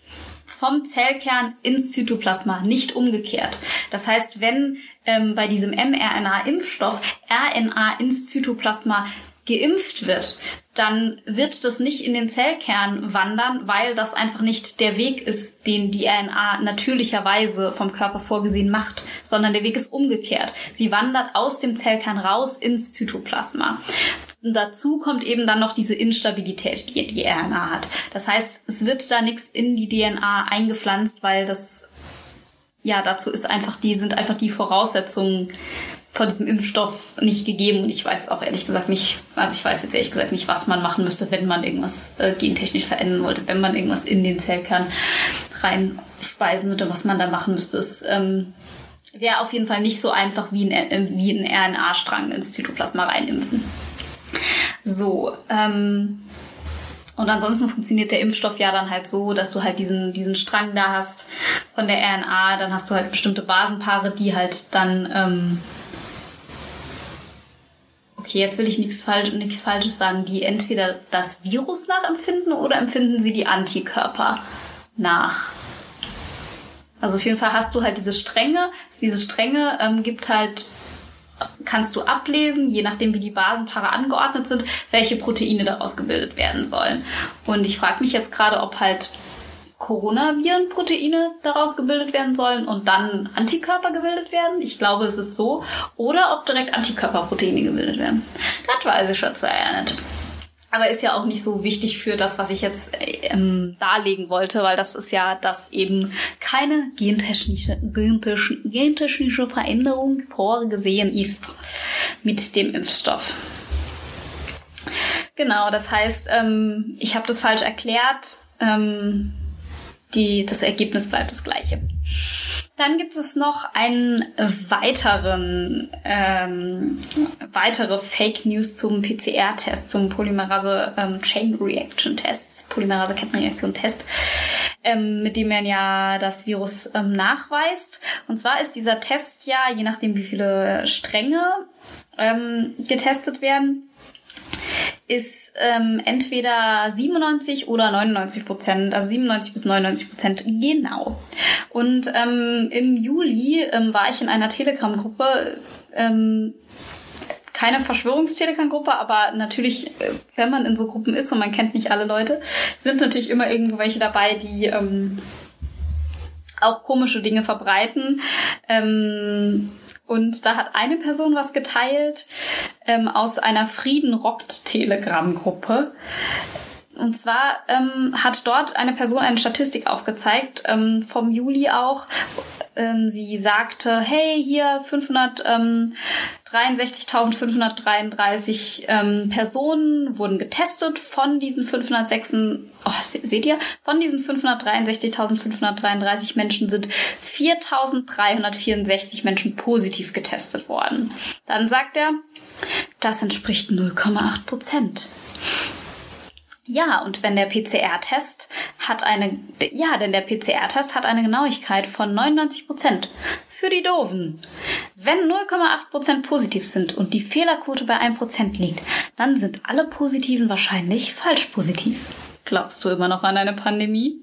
vom Zellkern ins Zytoplasma, nicht umgekehrt. Das heißt, wenn ähm, bei diesem mRNA-Impfstoff RNA ins Zytoplasma geimpft wird, dann wird das nicht in den Zellkern wandern, weil das einfach nicht der Weg ist, den die RNA natürlicherweise vom Körper vorgesehen macht, sondern der Weg ist umgekehrt. Sie wandert aus dem Zellkern raus ins Zytoplasma. Und dazu kommt eben dann noch diese Instabilität, die die RNA hat. Das heißt, es wird da nichts in die DNA eingepflanzt, weil das ja, dazu ist einfach die, sind einfach die Voraussetzungen von diesem Impfstoff nicht gegeben. Und ich weiß auch ehrlich gesagt nicht, also ich weiß jetzt ehrlich gesagt nicht, was man machen müsste, wenn man irgendwas äh, gentechnisch verändern wollte, wenn man irgendwas in den Zellkern reinspeisen würde, was man da machen müsste. Es ähm, wäre auf jeden Fall nicht so einfach wie ein, äh, wie ein RNA-Strang ins Zytoplasma reinimpfen. So, ähm, und ansonsten funktioniert der Impfstoff ja dann halt so, dass du halt diesen, diesen Strang da hast von der RNA, dann hast du halt bestimmte Basenpaare, die halt dann, ähm okay, jetzt will ich nichts, Falsch, nichts Falsches sagen, die entweder das Virus nachempfinden oder empfinden sie die Antikörper nach. Also auf jeden Fall hast du halt diese Stränge. Diese Stränge ähm, gibt halt kannst du ablesen, je nachdem wie die Basenpaare angeordnet sind, welche Proteine daraus gebildet werden sollen. Und ich frage mich jetzt gerade, ob halt Coronavirenproteine daraus gebildet werden sollen und dann Antikörper gebildet werden. Ich glaube, es ist so. Oder ob direkt Antikörperproteine gebildet werden. Das weiß ich schon sehr nicht. Aber ist ja auch nicht so wichtig für das, was ich jetzt ähm, darlegen wollte, weil das ist ja, dass eben keine gentechnische, gentechnische, gentechnische Veränderung vorgesehen ist mit dem Impfstoff. Genau, das heißt, ähm, ich habe das falsch erklärt. Ähm, die, das Ergebnis bleibt das gleiche. Dann gibt es noch einen weiteren, ähm, weitere Fake News zum PCR-Test, zum Polymerase ähm, Chain Reaction Test, Polymerase Kettenreaktion Test, ähm, mit dem man ja das Virus ähm, nachweist. Und zwar ist dieser Test ja, je nachdem wie viele Stränge ähm, getestet werden, ist ähm, entweder 97 oder 99 Prozent, also 97 bis 99 Prozent genau. Und ähm, im Juli ähm, war ich in einer Telegram-Gruppe, ähm, keine Verschwörungstelegram-Gruppe, aber natürlich, äh, wenn man in so Gruppen ist und man kennt nicht alle Leute, sind natürlich immer irgendwo welche dabei, die ähm, auch komische Dinge verbreiten. Ähm, und da hat eine Person was geteilt ähm, aus einer Frieden rockt Telegram-Gruppe. Und zwar ähm, hat dort eine Person eine Statistik aufgezeigt, ähm, vom Juli auch. Ähm, sie sagte, hey, hier 563.533 ähm, Personen wurden getestet. Von diesen 506, oh, seht ihr, von diesen 563.533 Menschen sind 4.364 Menschen positiv getestet worden. Dann sagt er, das entspricht 0,8 Prozent. Ja, und wenn der PCR-Test hat eine, ja, denn der PCR-Test hat eine Genauigkeit von 99 Prozent. Für die Doofen. Wenn 0,8 Prozent positiv sind und die Fehlerquote bei 1 Prozent liegt, dann sind alle Positiven wahrscheinlich falsch positiv. Glaubst du immer noch an eine Pandemie?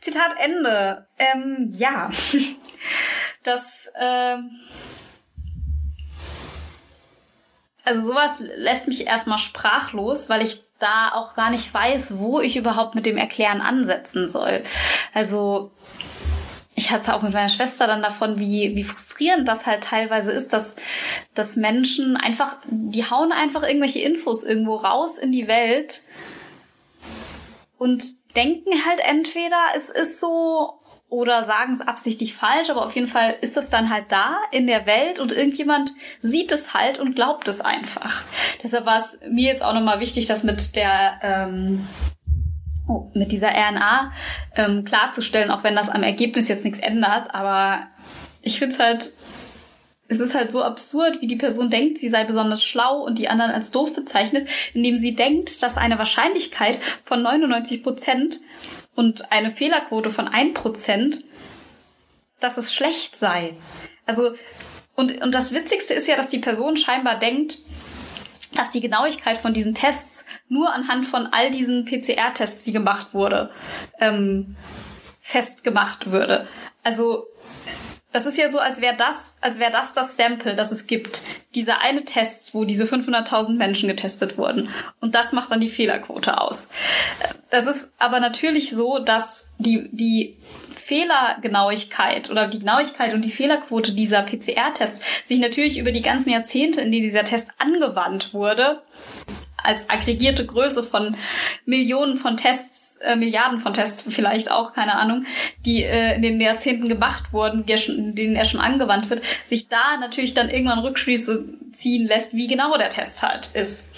Zitat Ende. Ähm, ja. Das, ähm, also sowas lässt mich erstmal sprachlos, weil ich da auch gar nicht weiß, wo ich überhaupt mit dem Erklären ansetzen soll. Also ich hatte auch mit meiner Schwester dann davon, wie, wie frustrierend das halt teilweise ist, dass, dass Menschen einfach, die hauen einfach irgendwelche Infos irgendwo raus in die Welt und denken halt entweder, es ist so oder sagen es absichtlich falsch, aber auf jeden Fall ist es dann halt da in der Welt und irgendjemand sieht es halt und glaubt es einfach. Deshalb war es mir jetzt auch nochmal wichtig, das mit der ähm, oh, mit dieser RNA ähm, klarzustellen, auch wenn das am Ergebnis jetzt nichts ändert. Aber ich finde es halt, es ist halt so absurd, wie die Person denkt, sie sei besonders schlau und die anderen als doof bezeichnet, indem sie denkt, dass eine Wahrscheinlichkeit von 99 Prozent und eine Fehlerquote von ein Prozent, dass es schlecht sei. Also, und, und das Witzigste ist ja, dass die Person scheinbar denkt, dass die Genauigkeit von diesen Tests nur anhand von all diesen PCR-Tests, die gemacht wurde, ähm, festgemacht würde. Also das ist ja so, als wäre das, als wäre das das Sample, das es gibt. Diese eine Test, wo diese 500.000 Menschen getestet wurden. Und das macht dann die Fehlerquote aus. Das ist aber natürlich so, dass die, die Fehlergenauigkeit oder die Genauigkeit und die Fehlerquote dieser PCR-Tests sich natürlich über die ganzen Jahrzehnte, in denen dieser Test angewandt wurde, als aggregierte Größe von Millionen von Tests, äh, Milliarden von Tests vielleicht auch, keine Ahnung, die äh, in den Jahrzehnten gemacht wurden, die schon, denen er schon angewandt wird, sich da natürlich dann irgendwann Rückschlüsse ziehen lässt, wie genau der Test halt ist.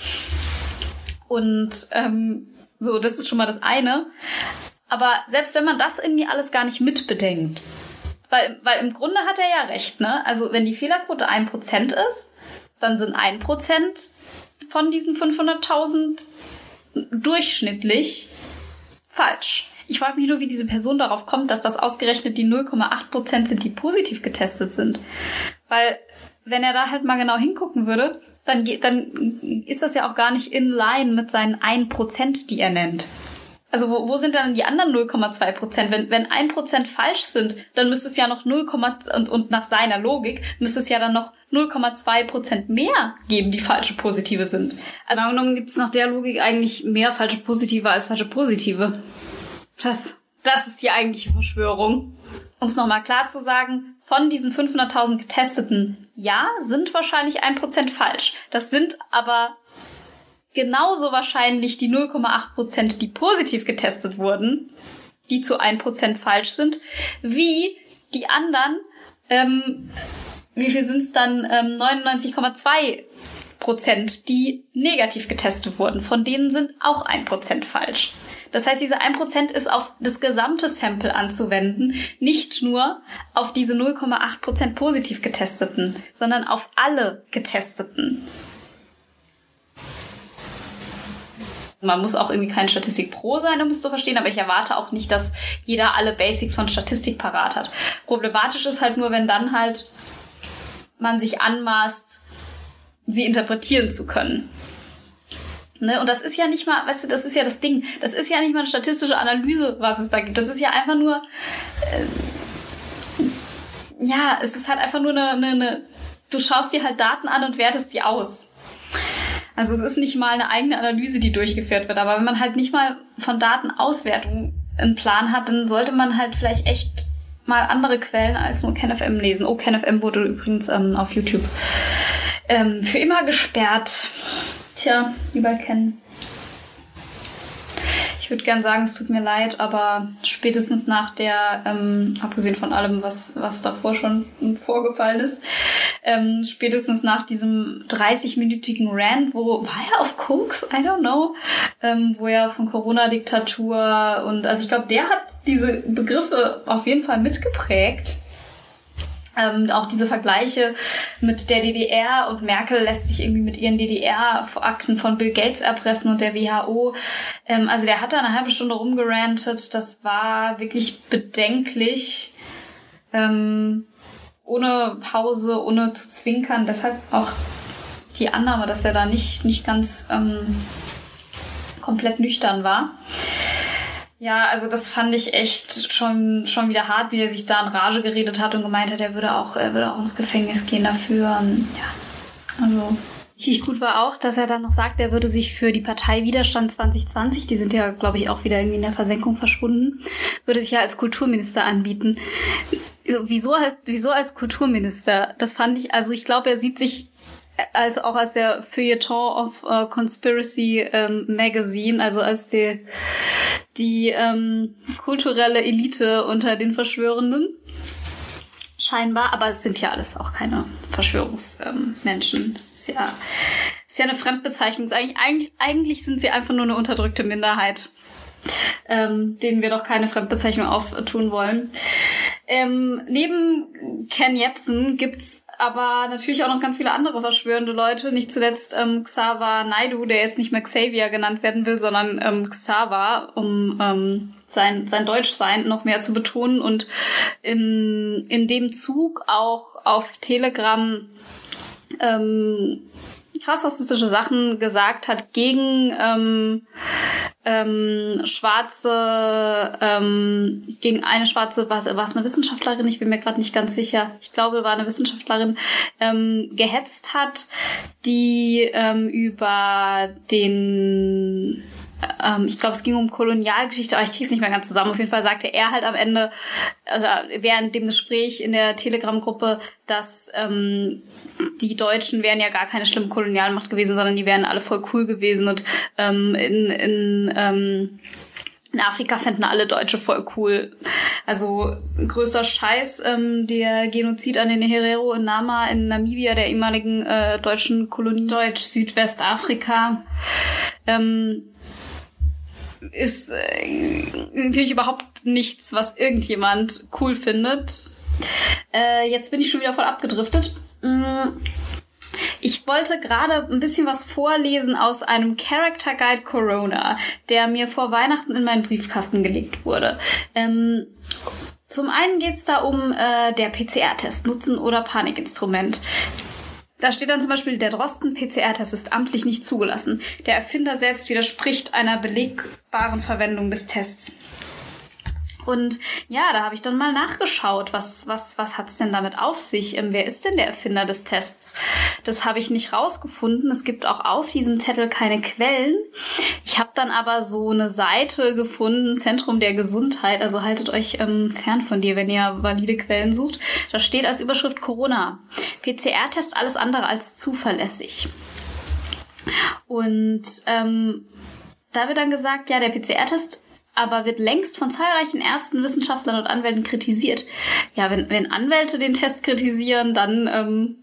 Und ähm, so, das ist schon mal das eine. Aber selbst wenn man das irgendwie alles gar nicht mitbedenkt, weil, weil im Grunde hat er ja recht, ne? Also wenn die Fehlerquote ein Prozent ist, dann sind ein Prozent von diesen 500.000 durchschnittlich falsch. Ich frage mich nur, wie diese Person darauf kommt, dass das ausgerechnet die 0,8 Prozent sind, die positiv getestet sind. Weil, wenn er da halt mal genau hingucken würde, dann, dann ist das ja auch gar nicht in line mit seinen 1 Prozent, die er nennt. Also wo, wo sind dann die anderen 0,2 Prozent? Wenn, wenn ein Prozent falsch sind, dann müsste es ja noch 0, und, und nach seiner Logik müsste es ja dann noch 0,2 Prozent mehr geben, die falsche Positive sind. Also angenommen gibt es nach der Logik eigentlich mehr falsche Positive als falsche Positive. Das, das ist die eigentliche Verschwörung. Um es nochmal klar zu sagen, von diesen 500.000 Getesteten, ja, sind wahrscheinlich ein Prozent falsch. Das sind aber genauso wahrscheinlich die 0,8 Prozent, die positiv getestet wurden, die zu 1 Prozent falsch sind, wie die anderen, ähm, wie viel sind es dann, ähm, 99,2 Prozent, die negativ getestet wurden. Von denen sind auch 1 Prozent falsch. Das heißt, diese 1% ist auf das gesamte Sample anzuwenden, nicht nur auf diese 0,8% positiv getesteten, sondern auf alle getesteten. Man muss auch irgendwie kein Statistik Pro sein, um es zu verstehen, aber ich erwarte auch nicht, dass jeder alle Basics von Statistik parat hat. Problematisch ist halt nur, wenn dann halt man sich anmaßt, sie interpretieren zu können. Ne? Und das ist ja nicht mal, weißt du, das ist ja das Ding. Das ist ja nicht mal eine statistische Analyse, was es da gibt. Das ist ja einfach nur, äh, ja, es ist halt einfach nur eine, eine, eine, du schaust dir halt Daten an und wertest die aus. Also es ist nicht mal eine eigene Analyse, die durchgeführt wird. Aber wenn man halt nicht mal von Datenauswertung einen Plan hat, dann sollte man halt vielleicht echt mal andere Quellen als nur KenFM lesen. Oh, KenFM wurde übrigens ähm, auf YouTube ähm, für immer gesperrt. Tja, lieber Ken. Ich würde gern sagen, es tut mir leid, aber spätestens nach der, ähm, abgesehen von allem, was, was davor schon vorgefallen ist, ähm, spätestens nach diesem 30-minütigen Rant, wo war er auf Koks? I don't know. Ähm, wo er von Corona-Diktatur und also ich glaube, der hat diese Begriffe auf jeden Fall mitgeprägt. Ähm, auch diese Vergleiche mit der DDR und Merkel lässt sich irgendwie mit ihren DDR-Akten von Bill Gates erpressen und der WHO. Ähm, also der hat da eine halbe Stunde rumgerantet. Das war wirklich bedenklich. Ähm, ohne Pause, ohne zu zwinkern. Deshalb auch die Annahme, dass er da nicht, nicht ganz ähm, komplett nüchtern war. Ja, also das fand ich echt schon, schon wieder hart, wie er sich da in Rage geredet hat und gemeint hat, er würde auch, er würde auch ins Gefängnis gehen dafür. Ja, also richtig gut war auch, dass er dann noch sagt, er würde sich für die Partei Widerstand 2020, die sind ja, glaube ich, auch wieder irgendwie in der Versenkung verschwunden, würde sich ja als Kulturminister anbieten. Wieso, wieso als Kulturminister? Das fand ich, also ich glaube, er sieht sich als auch als der Feuilleton of uh, Conspiracy ähm, Magazine, also als die, die ähm, kulturelle Elite unter den Verschwörenden. Scheinbar, aber es sind ja alles auch keine Verschwörungsmenschen. Ähm, das ist ja, ist ja eine Fremdbezeichnung. Eigentlich, eigentlich, sind sie einfach nur eine unterdrückte Minderheit, ähm, denen wir doch keine Fremdbezeichnung auftun wollen. Ähm, neben Ken Jebsen gibt's aber natürlich auch noch ganz viele andere verschwörende Leute. Nicht zuletzt ähm, Xaver Naidu, der jetzt nicht mehr Xavier genannt werden will, sondern ähm, Xaver, um ähm, sein, sein Deutschsein noch mehr zu betonen und in, in dem Zug auch auf Telegram ähm, krass rassistische Sachen gesagt hat gegen ähm, ähm, schwarze, ähm, gegen eine schwarze, war es eine Wissenschaftlerin, ich bin mir gerade nicht ganz sicher, ich glaube, war eine Wissenschaftlerin, ähm, gehetzt hat, die ähm, über den ähm, ich glaube, es ging um Kolonialgeschichte, aber ich krieg's nicht mehr ganz zusammen. Auf jeden Fall sagte er halt am Ende, also während dem Gespräch in der Telegram-Gruppe, dass ähm, die Deutschen wären ja gar keine schlimme Kolonialmacht gewesen, sondern die wären alle voll cool gewesen und ähm, in, in ähm, in Afrika fänden alle Deutsche voll cool. Also größter Scheiß, ähm, der Genozid an den Herero in Nama in Namibia, der ehemaligen äh, deutschen Kolonie Deutsch, Südwestafrika. Ähm, ist äh, natürlich überhaupt nichts, was irgendjemand cool findet. Äh, jetzt bin ich schon wieder voll abgedriftet. Mm. Ich wollte gerade ein bisschen was vorlesen aus einem Character Guide Corona, der mir vor Weihnachten in meinen Briefkasten gelegt wurde. Ähm, zum einen geht's da um äh, der PCR-Test, Nutzen oder Panikinstrument. Da steht dann zum Beispiel, der Drosten-PCR-Test ist amtlich nicht zugelassen. Der Erfinder selbst widerspricht einer belegbaren Verwendung des Tests. Und ja, da habe ich dann mal nachgeschaut, was, was, was hat's denn damit auf sich? Ähm, wer ist denn der Erfinder des Tests? Das habe ich nicht rausgefunden. Es gibt auch auf diesem Zettel keine Quellen. Ich habe dann aber so eine Seite gefunden, Zentrum der Gesundheit. Also haltet euch ähm, fern von dir, wenn ihr valide Quellen sucht. Da steht als Überschrift Corona. PCR-Test alles andere als zuverlässig. Und ähm, da wird dann gesagt, ja, der PCR-Test aber wird längst von zahlreichen Ärzten, Wissenschaftlern und Anwälten kritisiert. Ja, wenn, wenn Anwälte den Test kritisieren, dann ähm,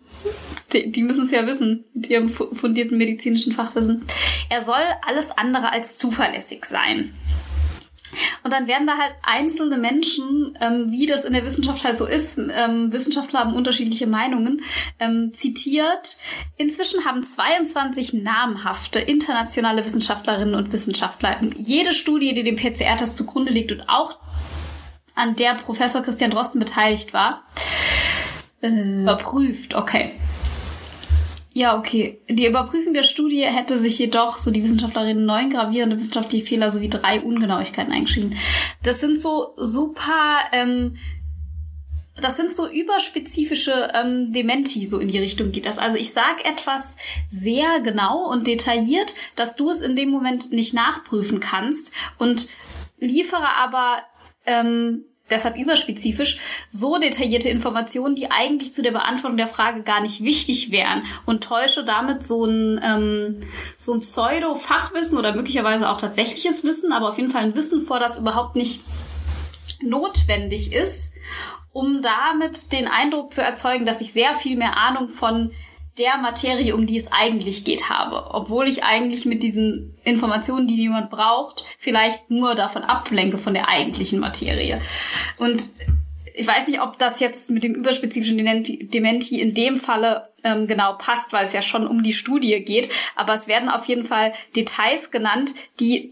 die, die müssen es ja wissen, mit ihrem fundierten medizinischen Fachwissen. Er soll alles andere als zuverlässig sein. Und dann werden da halt einzelne Menschen, ähm, wie das in der Wissenschaft halt so ist, ähm, Wissenschaftler haben unterschiedliche Meinungen, ähm, zitiert. Inzwischen haben 22 namhafte internationale Wissenschaftlerinnen und Wissenschaftler jede Studie, die dem PCR-Test zugrunde liegt und auch an der Professor Christian Drosten beteiligt war, äh, überprüft. Okay. Ja, okay. Die Überprüfung der Studie hätte sich jedoch, so die Wissenschaftlerin, neun gravierende wissenschaftliche Fehler sowie drei Ungenauigkeiten eingeschrieben. Das sind so super, ähm, das sind so überspezifische ähm, Dementi, so in die Richtung geht das. Also ich sag etwas sehr genau und detailliert, dass du es in dem Moment nicht nachprüfen kannst und liefere aber ähm, deshalb überspezifisch, so detaillierte Informationen, die eigentlich zu der Beantwortung der Frage gar nicht wichtig wären und täusche damit so ein, ähm, so ein Pseudo-Fachwissen oder möglicherweise auch tatsächliches Wissen, aber auf jeden Fall ein Wissen vor, das überhaupt nicht notwendig ist, um damit den Eindruck zu erzeugen, dass ich sehr viel mehr Ahnung von der Materie, um die es eigentlich geht, habe. Obwohl ich eigentlich mit diesen Informationen, die niemand braucht, vielleicht nur davon ablenke von der eigentlichen Materie. Und ich weiß nicht, ob das jetzt mit dem überspezifischen Dementi in dem Falle ähm, genau passt, weil es ja schon um die Studie geht. Aber es werden auf jeden Fall Details genannt, die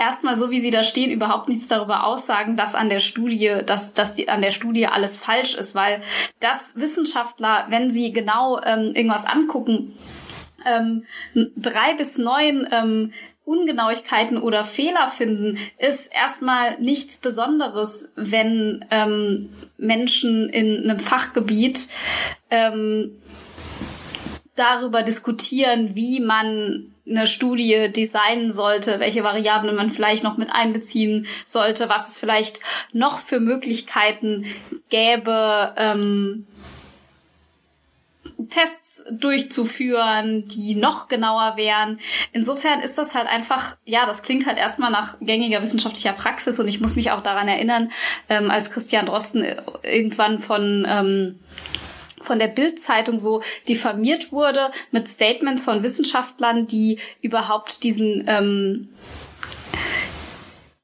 erstmal so wie sie da stehen überhaupt nichts darüber aussagen, dass an der Studie, dass, dass die, an der Studie alles falsch ist, weil das Wissenschaftler, wenn sie genau ähm, irgendwas angucken, ähm, drei bis neun ähm, Ungenauigkeiten oder Fehler finden, ist erstmal nichts Besonderes, wenn ähm, Menschen in einem Fachgebiet ähm, darüber diskutieren, wie man eine Studie designen sollte, welche Variablen man vielleicht noch mit einbeziehen sollte, was es vielleicht noch für Möglichkeiten gäbe, ähm, Tests durchzuführen, die noch genauer wären. Insofern ist das halt einfach, ja, das klingt halt erstmal nach gängiger wissenschaftlicher Praxis und ich muss mich auch daran erinnern, ähm, als Christian Drosten irgendwann von ähm, von der Bild-Zeitung so diffamiert wurde mit Statements von Wissenschaftlern, die überhaupt diesen ähm,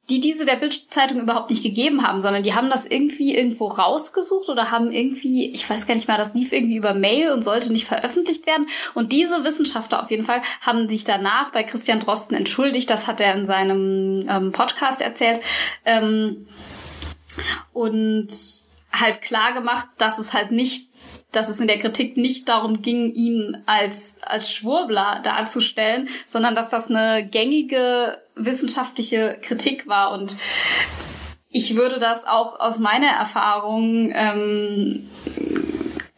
die diese der Bildzeitung überhaupt nicht gegeben haben, sondern die haben das irgendwie irgendwo rausgesucht oder haben irgendwie, ich weiß gar nicht mehr, das lief irgendwie über Mail und sollte nicht veröffentlicht werden. Und diese Wissenschaftler auf jeden Fall haben sich danach bei Christian Drosten entschuldigt. Das hat er in seinem ähm, Podcast erzählt. Ähm, und halt klar gemacht, dass es halt nicht dass es in der Kritik nicht darum ging, ihn als, als Schwurbler darzustellen, sondern dass das eine gängige wissenschaftliche Kritik war. Und ich würde das auch aus meiner Erfahrung ähm,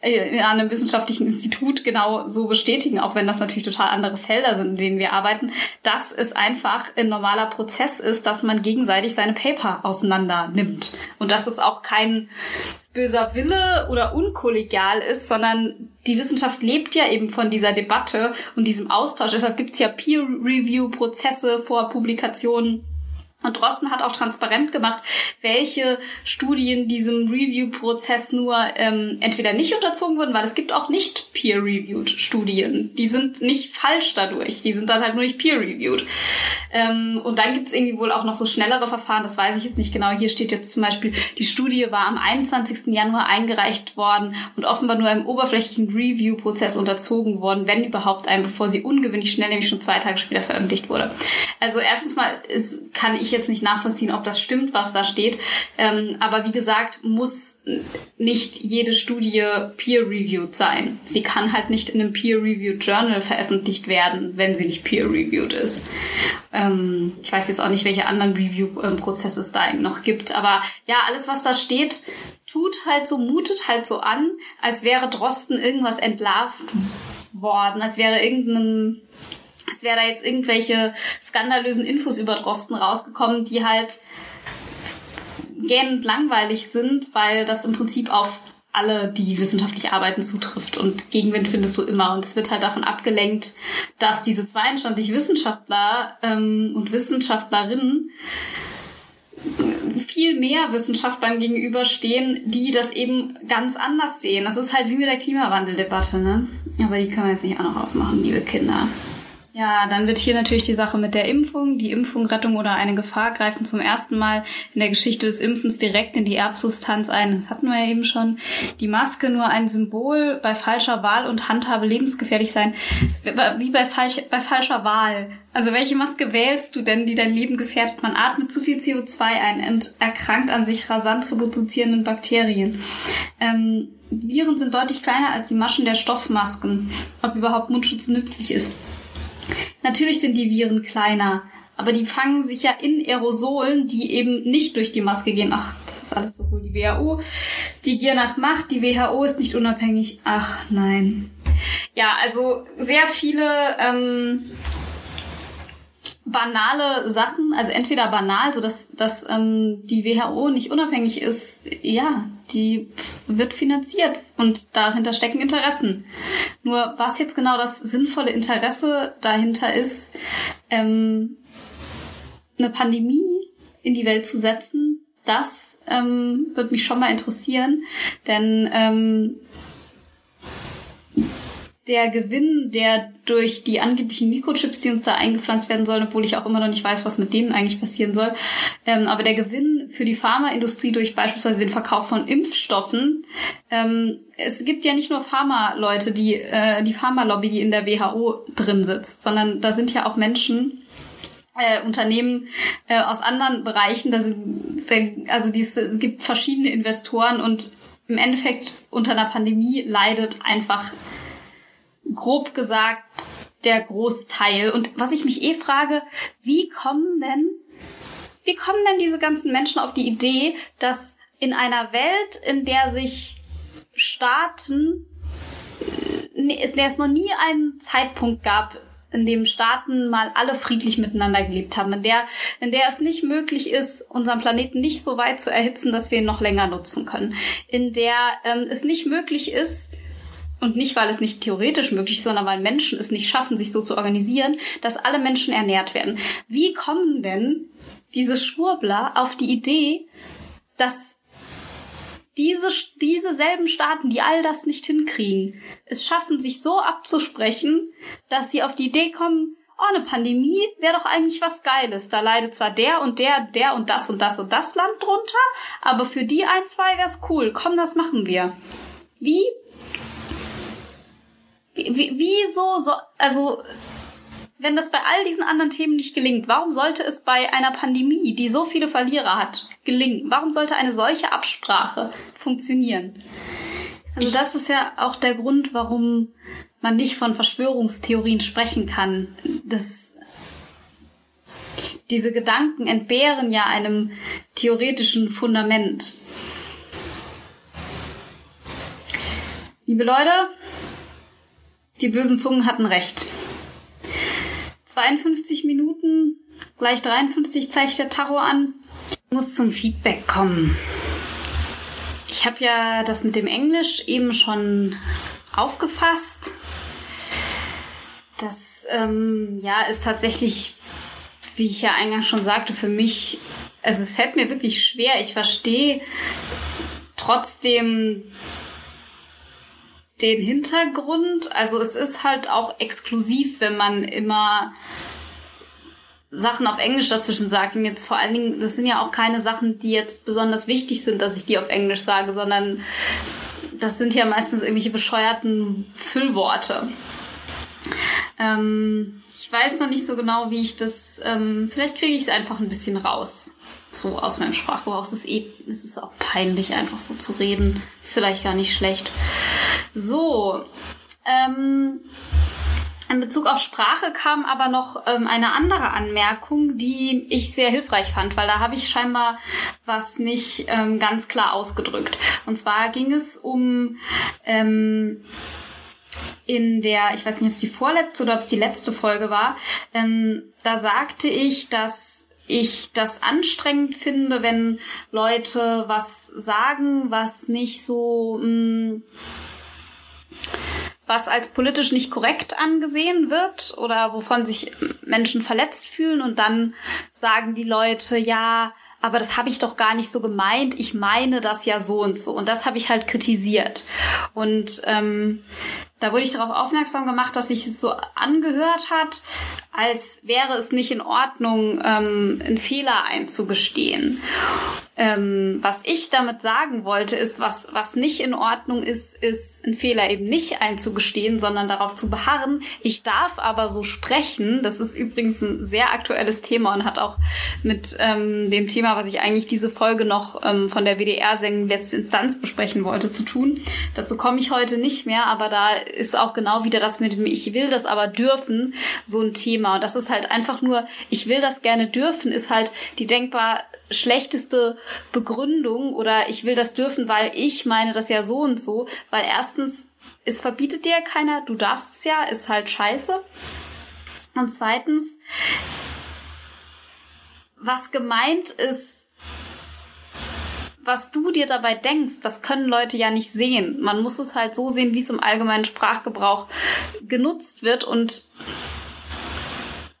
äh, an einem wissenschaftlichen Institut genau so bestätigen, auch wenn das natürlich total andere Felder sind, in denen wir arbeiten, dass es einfach ein normaler Prozess ist, dass man gegenseitig seine Paper auseinander nimmt. Und dass es auch kein böser Wille oder unkollegial ist, sondern die Wissenschaft lebt ja eben von dieser Debatte und diesem Austausch. Deshalb gibt's ja Peer-Review-Prozesse vor Publikationen und Drosten hat auch transparent gemacht, welche Studien diesem Review-Prozess nur ähm, entweder nicht unterzogen wurden, weil es gibt auch nicht peer-reviewed Studien. Die sind nicht falsch dadurch, die sind dann halt nur nicht peer-reviewed. Ähm, und dann gibt es irgendwie wohl auch noch so schnellere Verfahren, das weiß ich jetzt nicht genau. Hier steht jetzt zum Beispiel, die Studie war am 21. Januar eingereicht worden und offenbar nur einem oberflächlichen Review-Prozess unterzogen worden, wenn überhaupt einem, bevor sie ungewöhnlich schnell, nämlich schon zwei Tage später veröffentlicht wurde. Also erstens mal ist, kann ich ich jetzt nicht nachvollziehen, ob das stimmt, was da steht. Ähm, aber wie gesagt, muss nicht jede Studie peer-reviewed sein. Sie kann halt nicht in einem peer-reviewed Journal veröffentlicht werden, wenn sie nicht peer-reviewed ist. Ähm, ich weiß jetzt auch nicht, welche anderen Review-Prozesse es da noch gibt. Aber ja, alles, was da steht, tut halt so, mutet halt so an, als wäre Drosten irgendwas entlarvt worden, als wäre irgendein es wäre da jetzt irgendwelche skandalösen Infos über Drosten rausgekommen, die halt gähnend langweilig sind, weil das im Prinzip auf alle, die wissenschaftlich arbeiten, zutrifft. Und Gegenwind findest du immer. Und es wird halt davon abgelenkt, dass diese 22 Wissenschaftler ähm, und Wissenschaftlerinnen viel mehr Wissenschaftlern gegenüberstehen, die das eben ganz anders sehen. Das ist halt wie mit der Klimawandeldebatte, ne? Aber die können wir jetzt nicht auch noch aufmachen, liebe Kinder. Ja, dann wird hier natürlich die Sache mit der Impfung, die Impfung, Rettung oder eine Gefahr greifen zum ersten Mal in der Geschichte des Impfens direkt in die Erbsubstanz ein. Das hatten wir ja eben schon. Die Maske nur ein Symbol, bei falscher Wahl und Handhabe lebensgefährlich sein. Wie bei, falsch, bei falscher Wahl. Also welche Maske wählst du denn, die dein Leben gefährdet? Man atmet zu viel CO2 ein und erkrankt an sich rasant reproduzierenden Bakterien. Ähm, Viren sind deutlich kleiner als die Maschen der Stoffmasken. Ob überhaupt Mundschutz nützlich ist. Natürlich sind die Viren kleiner, aber die fangen sich ja in Aerosolen, die eben nicht durch die Maske gehen. Ach, das ist alles so wohl die WHO. Die Gier nach Macht, die WHO ist nicht unabhängig. Ach nein. Ja, also sehr viele ähm, banale Sachen, also entweder banal, so dass, dass ähm, die WHO nicht unabhängig ist, ja, die wird finanziert und dahinter stecken Interessen. Nur was jetzt genau das sinnvolle Interesse dahinter ist, ähm, eine Pandemie in die Welt zu setzen, das ähm, wird mich schon mal interessieren, denn ähm, der Gewinn, der durch die angeblichen Mikrochips, die uns da eingepflanzt werden sollen, obwohl ich auch immer noch nicht weiß, was mit denen eigentlich passieren soll, ähm, aber der Gewinn für die Pharmaindustrie durch beispielsweise den Verkauf von Impfstoffen, ähm, es gibt ja nicht nur Pharma-Leute, die äh, die Pharmalobby, die in der WHO drin sitzt, sondern da sind ja auch Menschen, äh, Unternehmen äh, aus anderen Bereichen, da sind, also es gibt verschiedene Investoren und im Endeffekt unter einer Pandemie leidet einfach grob gesagt der Großteil. Und was ich mich eh frage, wie kommen denn, wie kommen denn diese ganzen Menschen auf die Idee, dass in einer Welt, in der sich Staaten, in der es noch nie einen Zeitpunkt gab, in dem Staaten mal alle friedlich miteinander gelebt haben, in der, in der es nicht möglich ist, unseren Planeten nicht so weit zu erhitzen, dass wir ihn noch länger nutzen können, in der ähm, es nicht möglich ist, und nicht, weil es nicht theoretisch möglich ist, sondern weil Menschen es nicht schaffen, sich so zu organisieren, dass alle Menschen ernährt werden. Wie kommen denn diese Schwurbler auf die Idee, dass diese, diese selben Staaten, die all das nicht hinkriegen, es schaffen, sich so abzusprechen, dass sie auf die Idee kommen, oh, eine Pandemie wäre doch eigentlich was Geiles. Da leidet zwar der und der, der und das und das und das Land drunter, aber für die ein, zwei wär's cool. Komm, das machen wir. Wie wie, wieso so, also, wenn das bei all diesen anderen Themen nicht gelingt, warum sollte es bei einer Pandemie, die so viele Verlierer hat, gelingen? Warum sollte eine solche Absprache funktionieren? Also das ist ja auch der Grund, warum man nicht von Verschwörungstheorien sprechen kann. Das, diese Gedanken entbehren ja einem theoretischen Fundament. Liebe Leute, die bösen Zungen hatten recht. 52 Minuten, gleich 53 zeigt der Tacho an. Ich muss zum Feedback kommen. Ich habe ja das mit dem Englisch eben schon aufgefasst. Das ähm, ja ist tatsächlich, wie ich ja eingangs schon sagte, für mich, also es fällt mir wirklich schwer. Ich verstehe trotzdem den Hintergrund. Also es ist halt auch exklusiv, wenn man immer Sachen auf Englisch dazwischen sagt. Und jetzt vor allen Dingen, das sind ja auch keine Sachen, die jetzt besonders wichtig sind, dass ich die auf Englisch sage, sondern das sind ja meistens irgendwelche bescheuerten Füllworte. Ähm, ich weiß noch nicht so genau, wie ich das. Ähm, vielleicht kriege ich es einfach ein bisschen raus. So aus meinem Sprachgebrauch. Es ist eh, es ist auch peinlich, einfach so zu reden. Ist vielleicht gar nicht schlecht. So, ähm, in Bezug auf Sprache kam aber noch ähm, eine andere Anmerkung, die ich sehr hilfreich fand, weil da habe ich scheinbar was nicht ähm, ganz klar ausgedrückt. Und zwar ging es um ähm, in der, ich weiß nicht, ob es die vorletzte oder ob es die letzte Folge war, ähm, da sagte ich, dass ich das anstrengend finde, wenn Leute was sagen, was nicht so mh, mm, was als politisch nicht korrekt angesehen wird oder wovon sich Menschen verletzt fühlen und dann sagen die Leute, ja, aber das habe ich doch gar nicht so gemeint, ich meine das ja so und so. Und das habe ich halt kritisiert. Und ähm, Da wurde ich darauf aufmerksam gemacht, dass sich es so angehört hat, als wäre es nicht in Ordnung, ähm, einen Fehler einzugestehen. Ähm, was ich damit sagen wollte, ist, was, was nicht in Ordnung ist, ist, einen Fehler eben nicht einzugestehen, sondern darauf zu beharren. Ich darf aber so sprechen. Das ist übrigens ein sehr aktuelles Thema und hat auch mit ähm, dem Thema, was ich eigentlich diese Folge noch ähm, von der WDR-Sendung letzte Instanz besprechen wollte, zu tun. Dazu komme ich heute nicht mehr, aber da ist auch genau wieder das mit dem Ich will das aber dürfen so ein Thema. Und das ist halt einfach nur, ich will das gerne dürfen, ist halt die denkbar schlechteste Begründung oder ich will das dürfen, weil ich meine das ja so und so, weil erstens, es verbietet dir keiner, du darfst es ja, ist halt scheiße. Und zweitens, was gemeint ist, was du dir dabei denkst, das können Leute ja nicht sehen. Man muss es halt so sehen, wie es im allgemeinen Sprachgebrauch genutzt wird und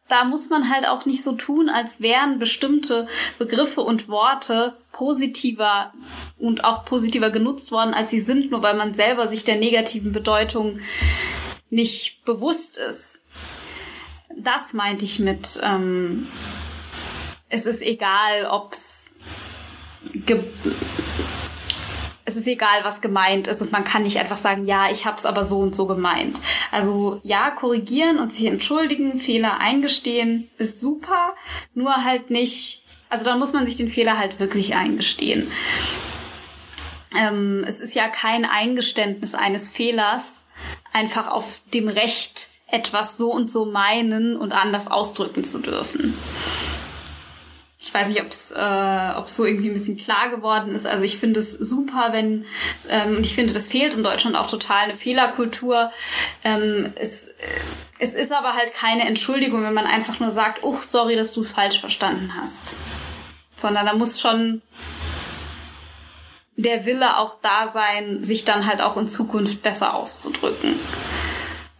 da muss man halt auch nicht so tun, als wären bestimmte Begriffe und Worte positiver und auch positiver genutzt worden, als sie sind, nur weil man selber sich der negativen Bedeutung nicht bewusst ist. Das meinte ich mit, ähm, es ist egal, ob's es ist egal, was gemeint ist und man kann nicht einfach sagen, ja, ich habe es aber so und so gemeint. Also ja, korrigieren und sich entschuldigen, Fehler eingestehen ist super, nur halt nicht, also dann muss man sich den Fehler halt wirklich eingestehen. Ähm, es ist ja kein Eingeständnis eines Fehlers, einfach auf dem Recht, etwas so und so meinen und anders ausdrücken zu dürfen. Ich weiß nicht, ob es äh, ob's so irgendwie ein bisschen klar geworden ist. Also ich finde es super, wenn, ähm, und ich finde, das fehlt in Deutschland auch total, eine Fehlerkultur. Ähm, es, es ist aber halt keine Entschuldigung, wenn man einfach nur sagt, oh, sorry, dass du es falsch verstanden hast. Sondern da muss schon der Wille auch da sein, sich dann halt auch in Zukunft besser auszudrücken.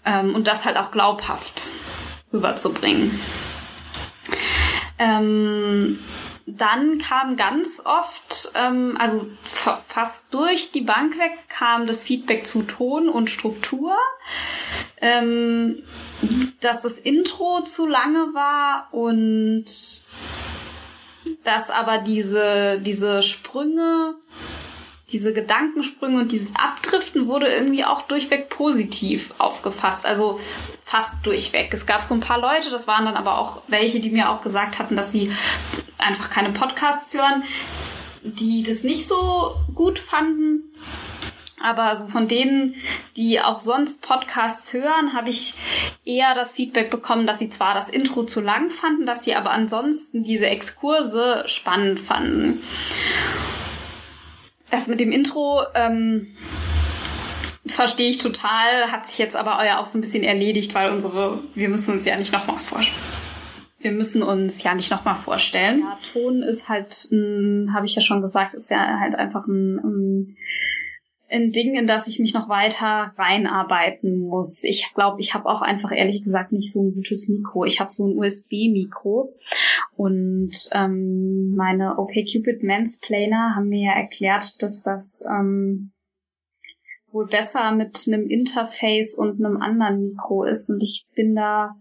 Ähm, und das halt auch glaubhaft rüberzubringen. Ähm, dann kam ganz oft, ähm, also fast durch die Bank weg, kam das Feedback zu Ton und Struktur, ähm, dass das Intro zu lange war und dass aber diese, diese Sprünge, diese Gedankensprünge und dieses Abdriften wurde irgendwie auch durchweg positiv aufgefasst. Also fast durchweg. Es gab so ein paar Leute, das waren dann aber auch welche, die mir auch gesagt hatten, dass sie einfach keine Podcasts hören, die das nicht so gut fanden. Aber so von denen, die auch sonst Podcasts hören, habe ich eher das Feedback bekommen, dass sie zwar das Intro zu lang fanden, dass sie aber ansonsten diese Exkurse spannend fanden. Das mit dem Intro, ähm, verstehe ich total, hat sich jetzt aber auch so ein bisschen erledigt, weil unsere, wir müssen uns ja nicht nochmal vorstellen. Wir müssen uns ja nicht nochmal vorstellen. Ja, Ton ist halt, habe ich ja schon gesagt, ist ja halt einfach ein, ein, ein Ding, in das ich mich noch weiter reinarbeiten muss. Ich glaube, ich habe auch einfach ehrlich gesagt nicht so ein gutes Mikro. Ich habe so ein USB-Mikro und ähm, meine OkCupid Mansplainer haben mir ja erklärt, dass das ähm, wohl besser mit einem Interface und einem anderen Mikro ist. Und ich bin da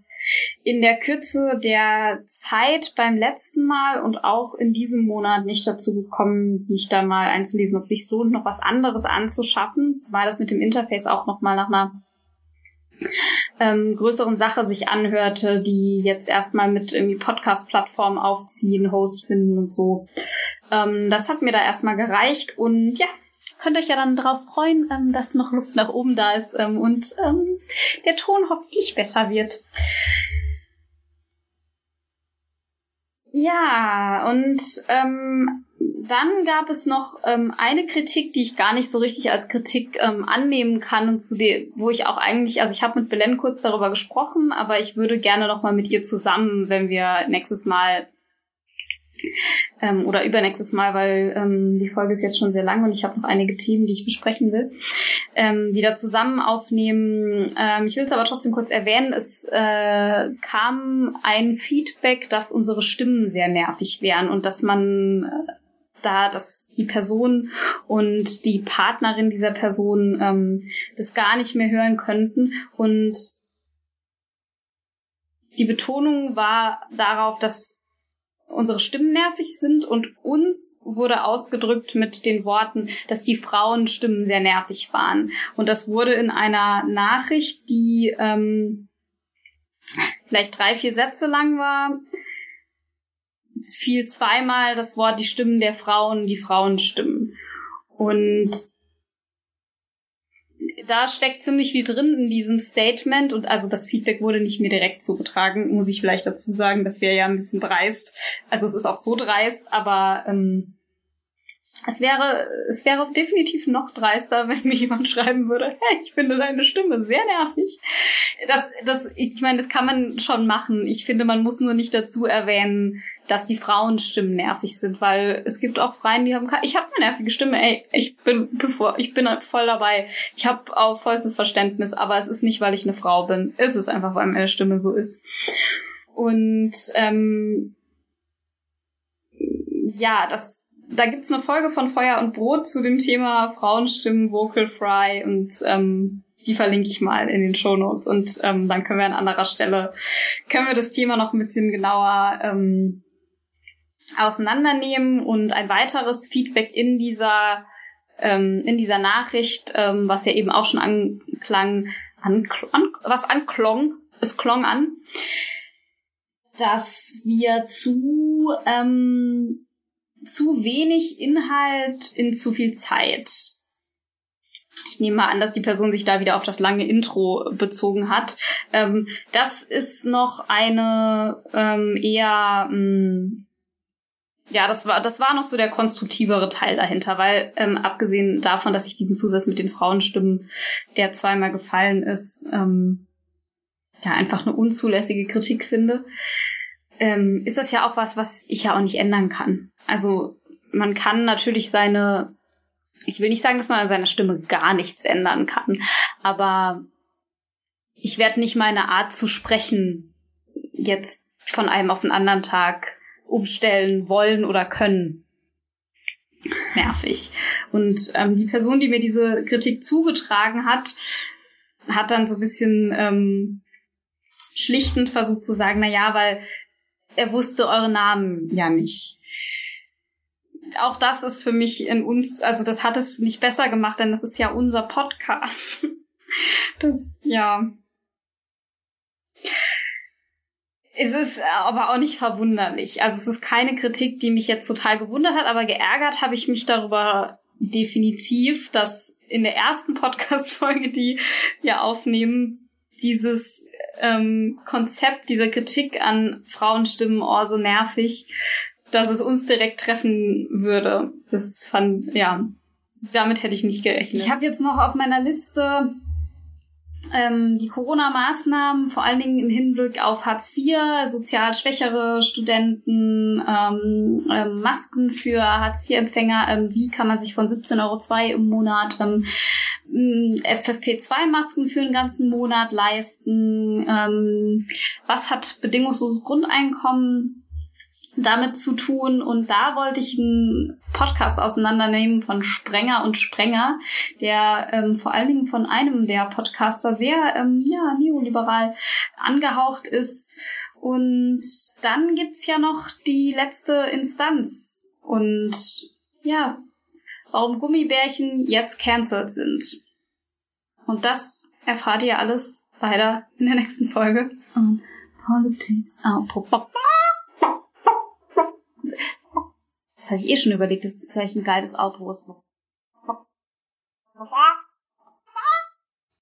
in der Kürze der Zeit beim letzten Mal und auch in diesem Monat nicht dazu gekommen, mich da mal einzulesen, ob sich lohnt, noch was anderes anzuschaffen, zumal das mit dem Interface auch noch mal nach einer ähm, größeren Sache sich anhörte, die jetzt erstmal mit irgendwie Podcast-Plattformen aufziehen, Host finden und so. Ähm, das hat mir da erstmal gereicht und ja, könnt euch ja dann darauf freuen, ähm, dass noch Luft nach oben da ist ähm, und ähm, der Ton hoffentlich besser wird. Ja, und ähm, dann gab es noch ähm, eine Kritik, die ich gar nicht so richtig als Kritik ähm, annehmen kann und zu der, wo ich auch eigentlich, also ich habe mit Belen kurz darüber gesprochen, aber ich würde gerne noch mal mit ihr zusammen, wenn wir nächstes Mal ähm, oder übernächstes Mal, weil ähm, die Folge ist jetzt schon sehr lang und ich habe noch einige Themen, die ich besprechen will, ähm, wieder zusammen aufnehmen. Ähm, ich will es aber trotzdem kurz erwähnen. Es äh, kam ein Feedback, dass unsere Stimmen sehr nervig wären und dass man äh, da dass die Person und die Partnerin dieser Person ähm, das gar nicht mehr hören könnten und die Betonung war darauf, dass unsere Stimmen nervig sind und uns wurde ausgedrückt mit den Worten, dass die Frauenstimmen sehr nervig waren. Und das wurde in einer Nachricht, die ähm, vielleicht drei, vier Sätze lang war, fiel zweimal das Wort die Stimmen der Frauen, die Frauenstimmen. Und da steckt ziemlich viel drin in diesem Statement und also das Feedback wurde nicht mir direkt zugetragen, muss ich vielleicht dazu sagen, das wäre ja ein bisschen dreist. Also es ist auch so dreist, aber ähm, es wäre, es wäre definitiv noch dreister, wenn mir jemand schreiben würde, hey, ich finde deine Stimme sehr nervig. Das, das, ich meine, das kann man schon machen. Ich finde, man muss nur nicht dazu erwähnen, dass die Frauenstimmen nervig sind, weil es gibt auch Freien, die haben, ich habe eine nervige Stimme, ey, ich bin, bevor, ich bin voll dabei. Ich habe auch vollstes Verständnis, aber es ist nicht, weil ich eine Frau bin. Es ist einfach, weil meine Stimme so ist. Und ähm, ja, das, da gibt's eine Folge von Feuer und Brot zu dem Thema Frauenstimmen, Vocal Fry und ähm, die verlinke ich mal in den Show Notes und ähm, dann können wir an anderer Stelle können wir das Thema noch ein bisschen genauer ähm, auseinandernehmen und ein weiteres Feedback in dieser ähm, in dieser Nachricht, ähm, was ja eben auch schon anklang, ankl an, was anklong, es klong an, dass wir zu ähm, zu wenig Inhalt in zu viel Zeit. Ich nehme mal an, dass die Person sich da wieder auf das lange Intro bezogen hat. Ähm, das ist noch eine ähm, eher mh, mm, ja, das war, das war noch so der konstruktivere Teil dahinter, weil ähm, abgesehen davon, dass ich diesen Zusatz mit den Frauenstimmen, der zweimal gefallen ist, ähm, ja, einfach eine unzulässige Kritik finde, ähm, ist das ja auch was, was ich ja auch nicht ändern kann. Also man kann natürlich seine, ich will nicht sagen, dass man an seiner Stimme gar nichts ändern kann, aber ich werde nicht meine Art zu sprechen jetzt von einem auf den anderen Tag umstellen wollen oder können. Nervig. Und ähm, die Person, die mir diese Kritik zugetragen hat, hat dann so ein bisschen ähm, schlichtend versucht zu sagen, na ja, weil er wusste eure Namen ja nicht. Auch das ist für mich in uns, also das hat es nicht besser gemacht, denn das ist ja unser Podcast. Das, ja. Es ist aber auch nicht verwunderlich. Also es ist keine Kritik, die mich jetzt total gewundert hat, aber geärgert habe ich mich darüber definitiv, dass in der ersten Podcast-Folge, die wir aufnehmen, dieses ähm, Konzept dieser Kritik an Frauenstimmen, oh, so nervig, dass es uns direkt treffen würde. Das fand, ja, damit hätte ich nicht gerechnet. Ich habe jetzt noch auf meiner Liste ähm, die Corona-Maßnahmen, vor allen Dingen im Hinblick auf Hartz IV, sozial schwächere Studenten, ähm, ähm, Masken für Hartz IV-Empfänger, ähm, wie kann man sich von 17,02 Euro im Monat ähm, FFP2-Masken für einen ganzen Monat leisten, ähm, was hat bedingungsloses Grundeinkommen damit zu tun. Und da wollte ich einen Podcast auseinandernehmen von Sprenger und Sprenger, der ähm, vor allen Dingen von einem der Podcaster sehr ähm, ja, neoliberal angehaucht ist. Und dann gibt's ja noch die letzte Instanz. Und ja, warum Gummibärchen jetzt cancelled sind. Und das erfahrt ihr alles weiter in der nächsten Folge von Politics Outro das hatte ich eh schon überlegt, das ist vielleicht ein geiles Auto, wo noch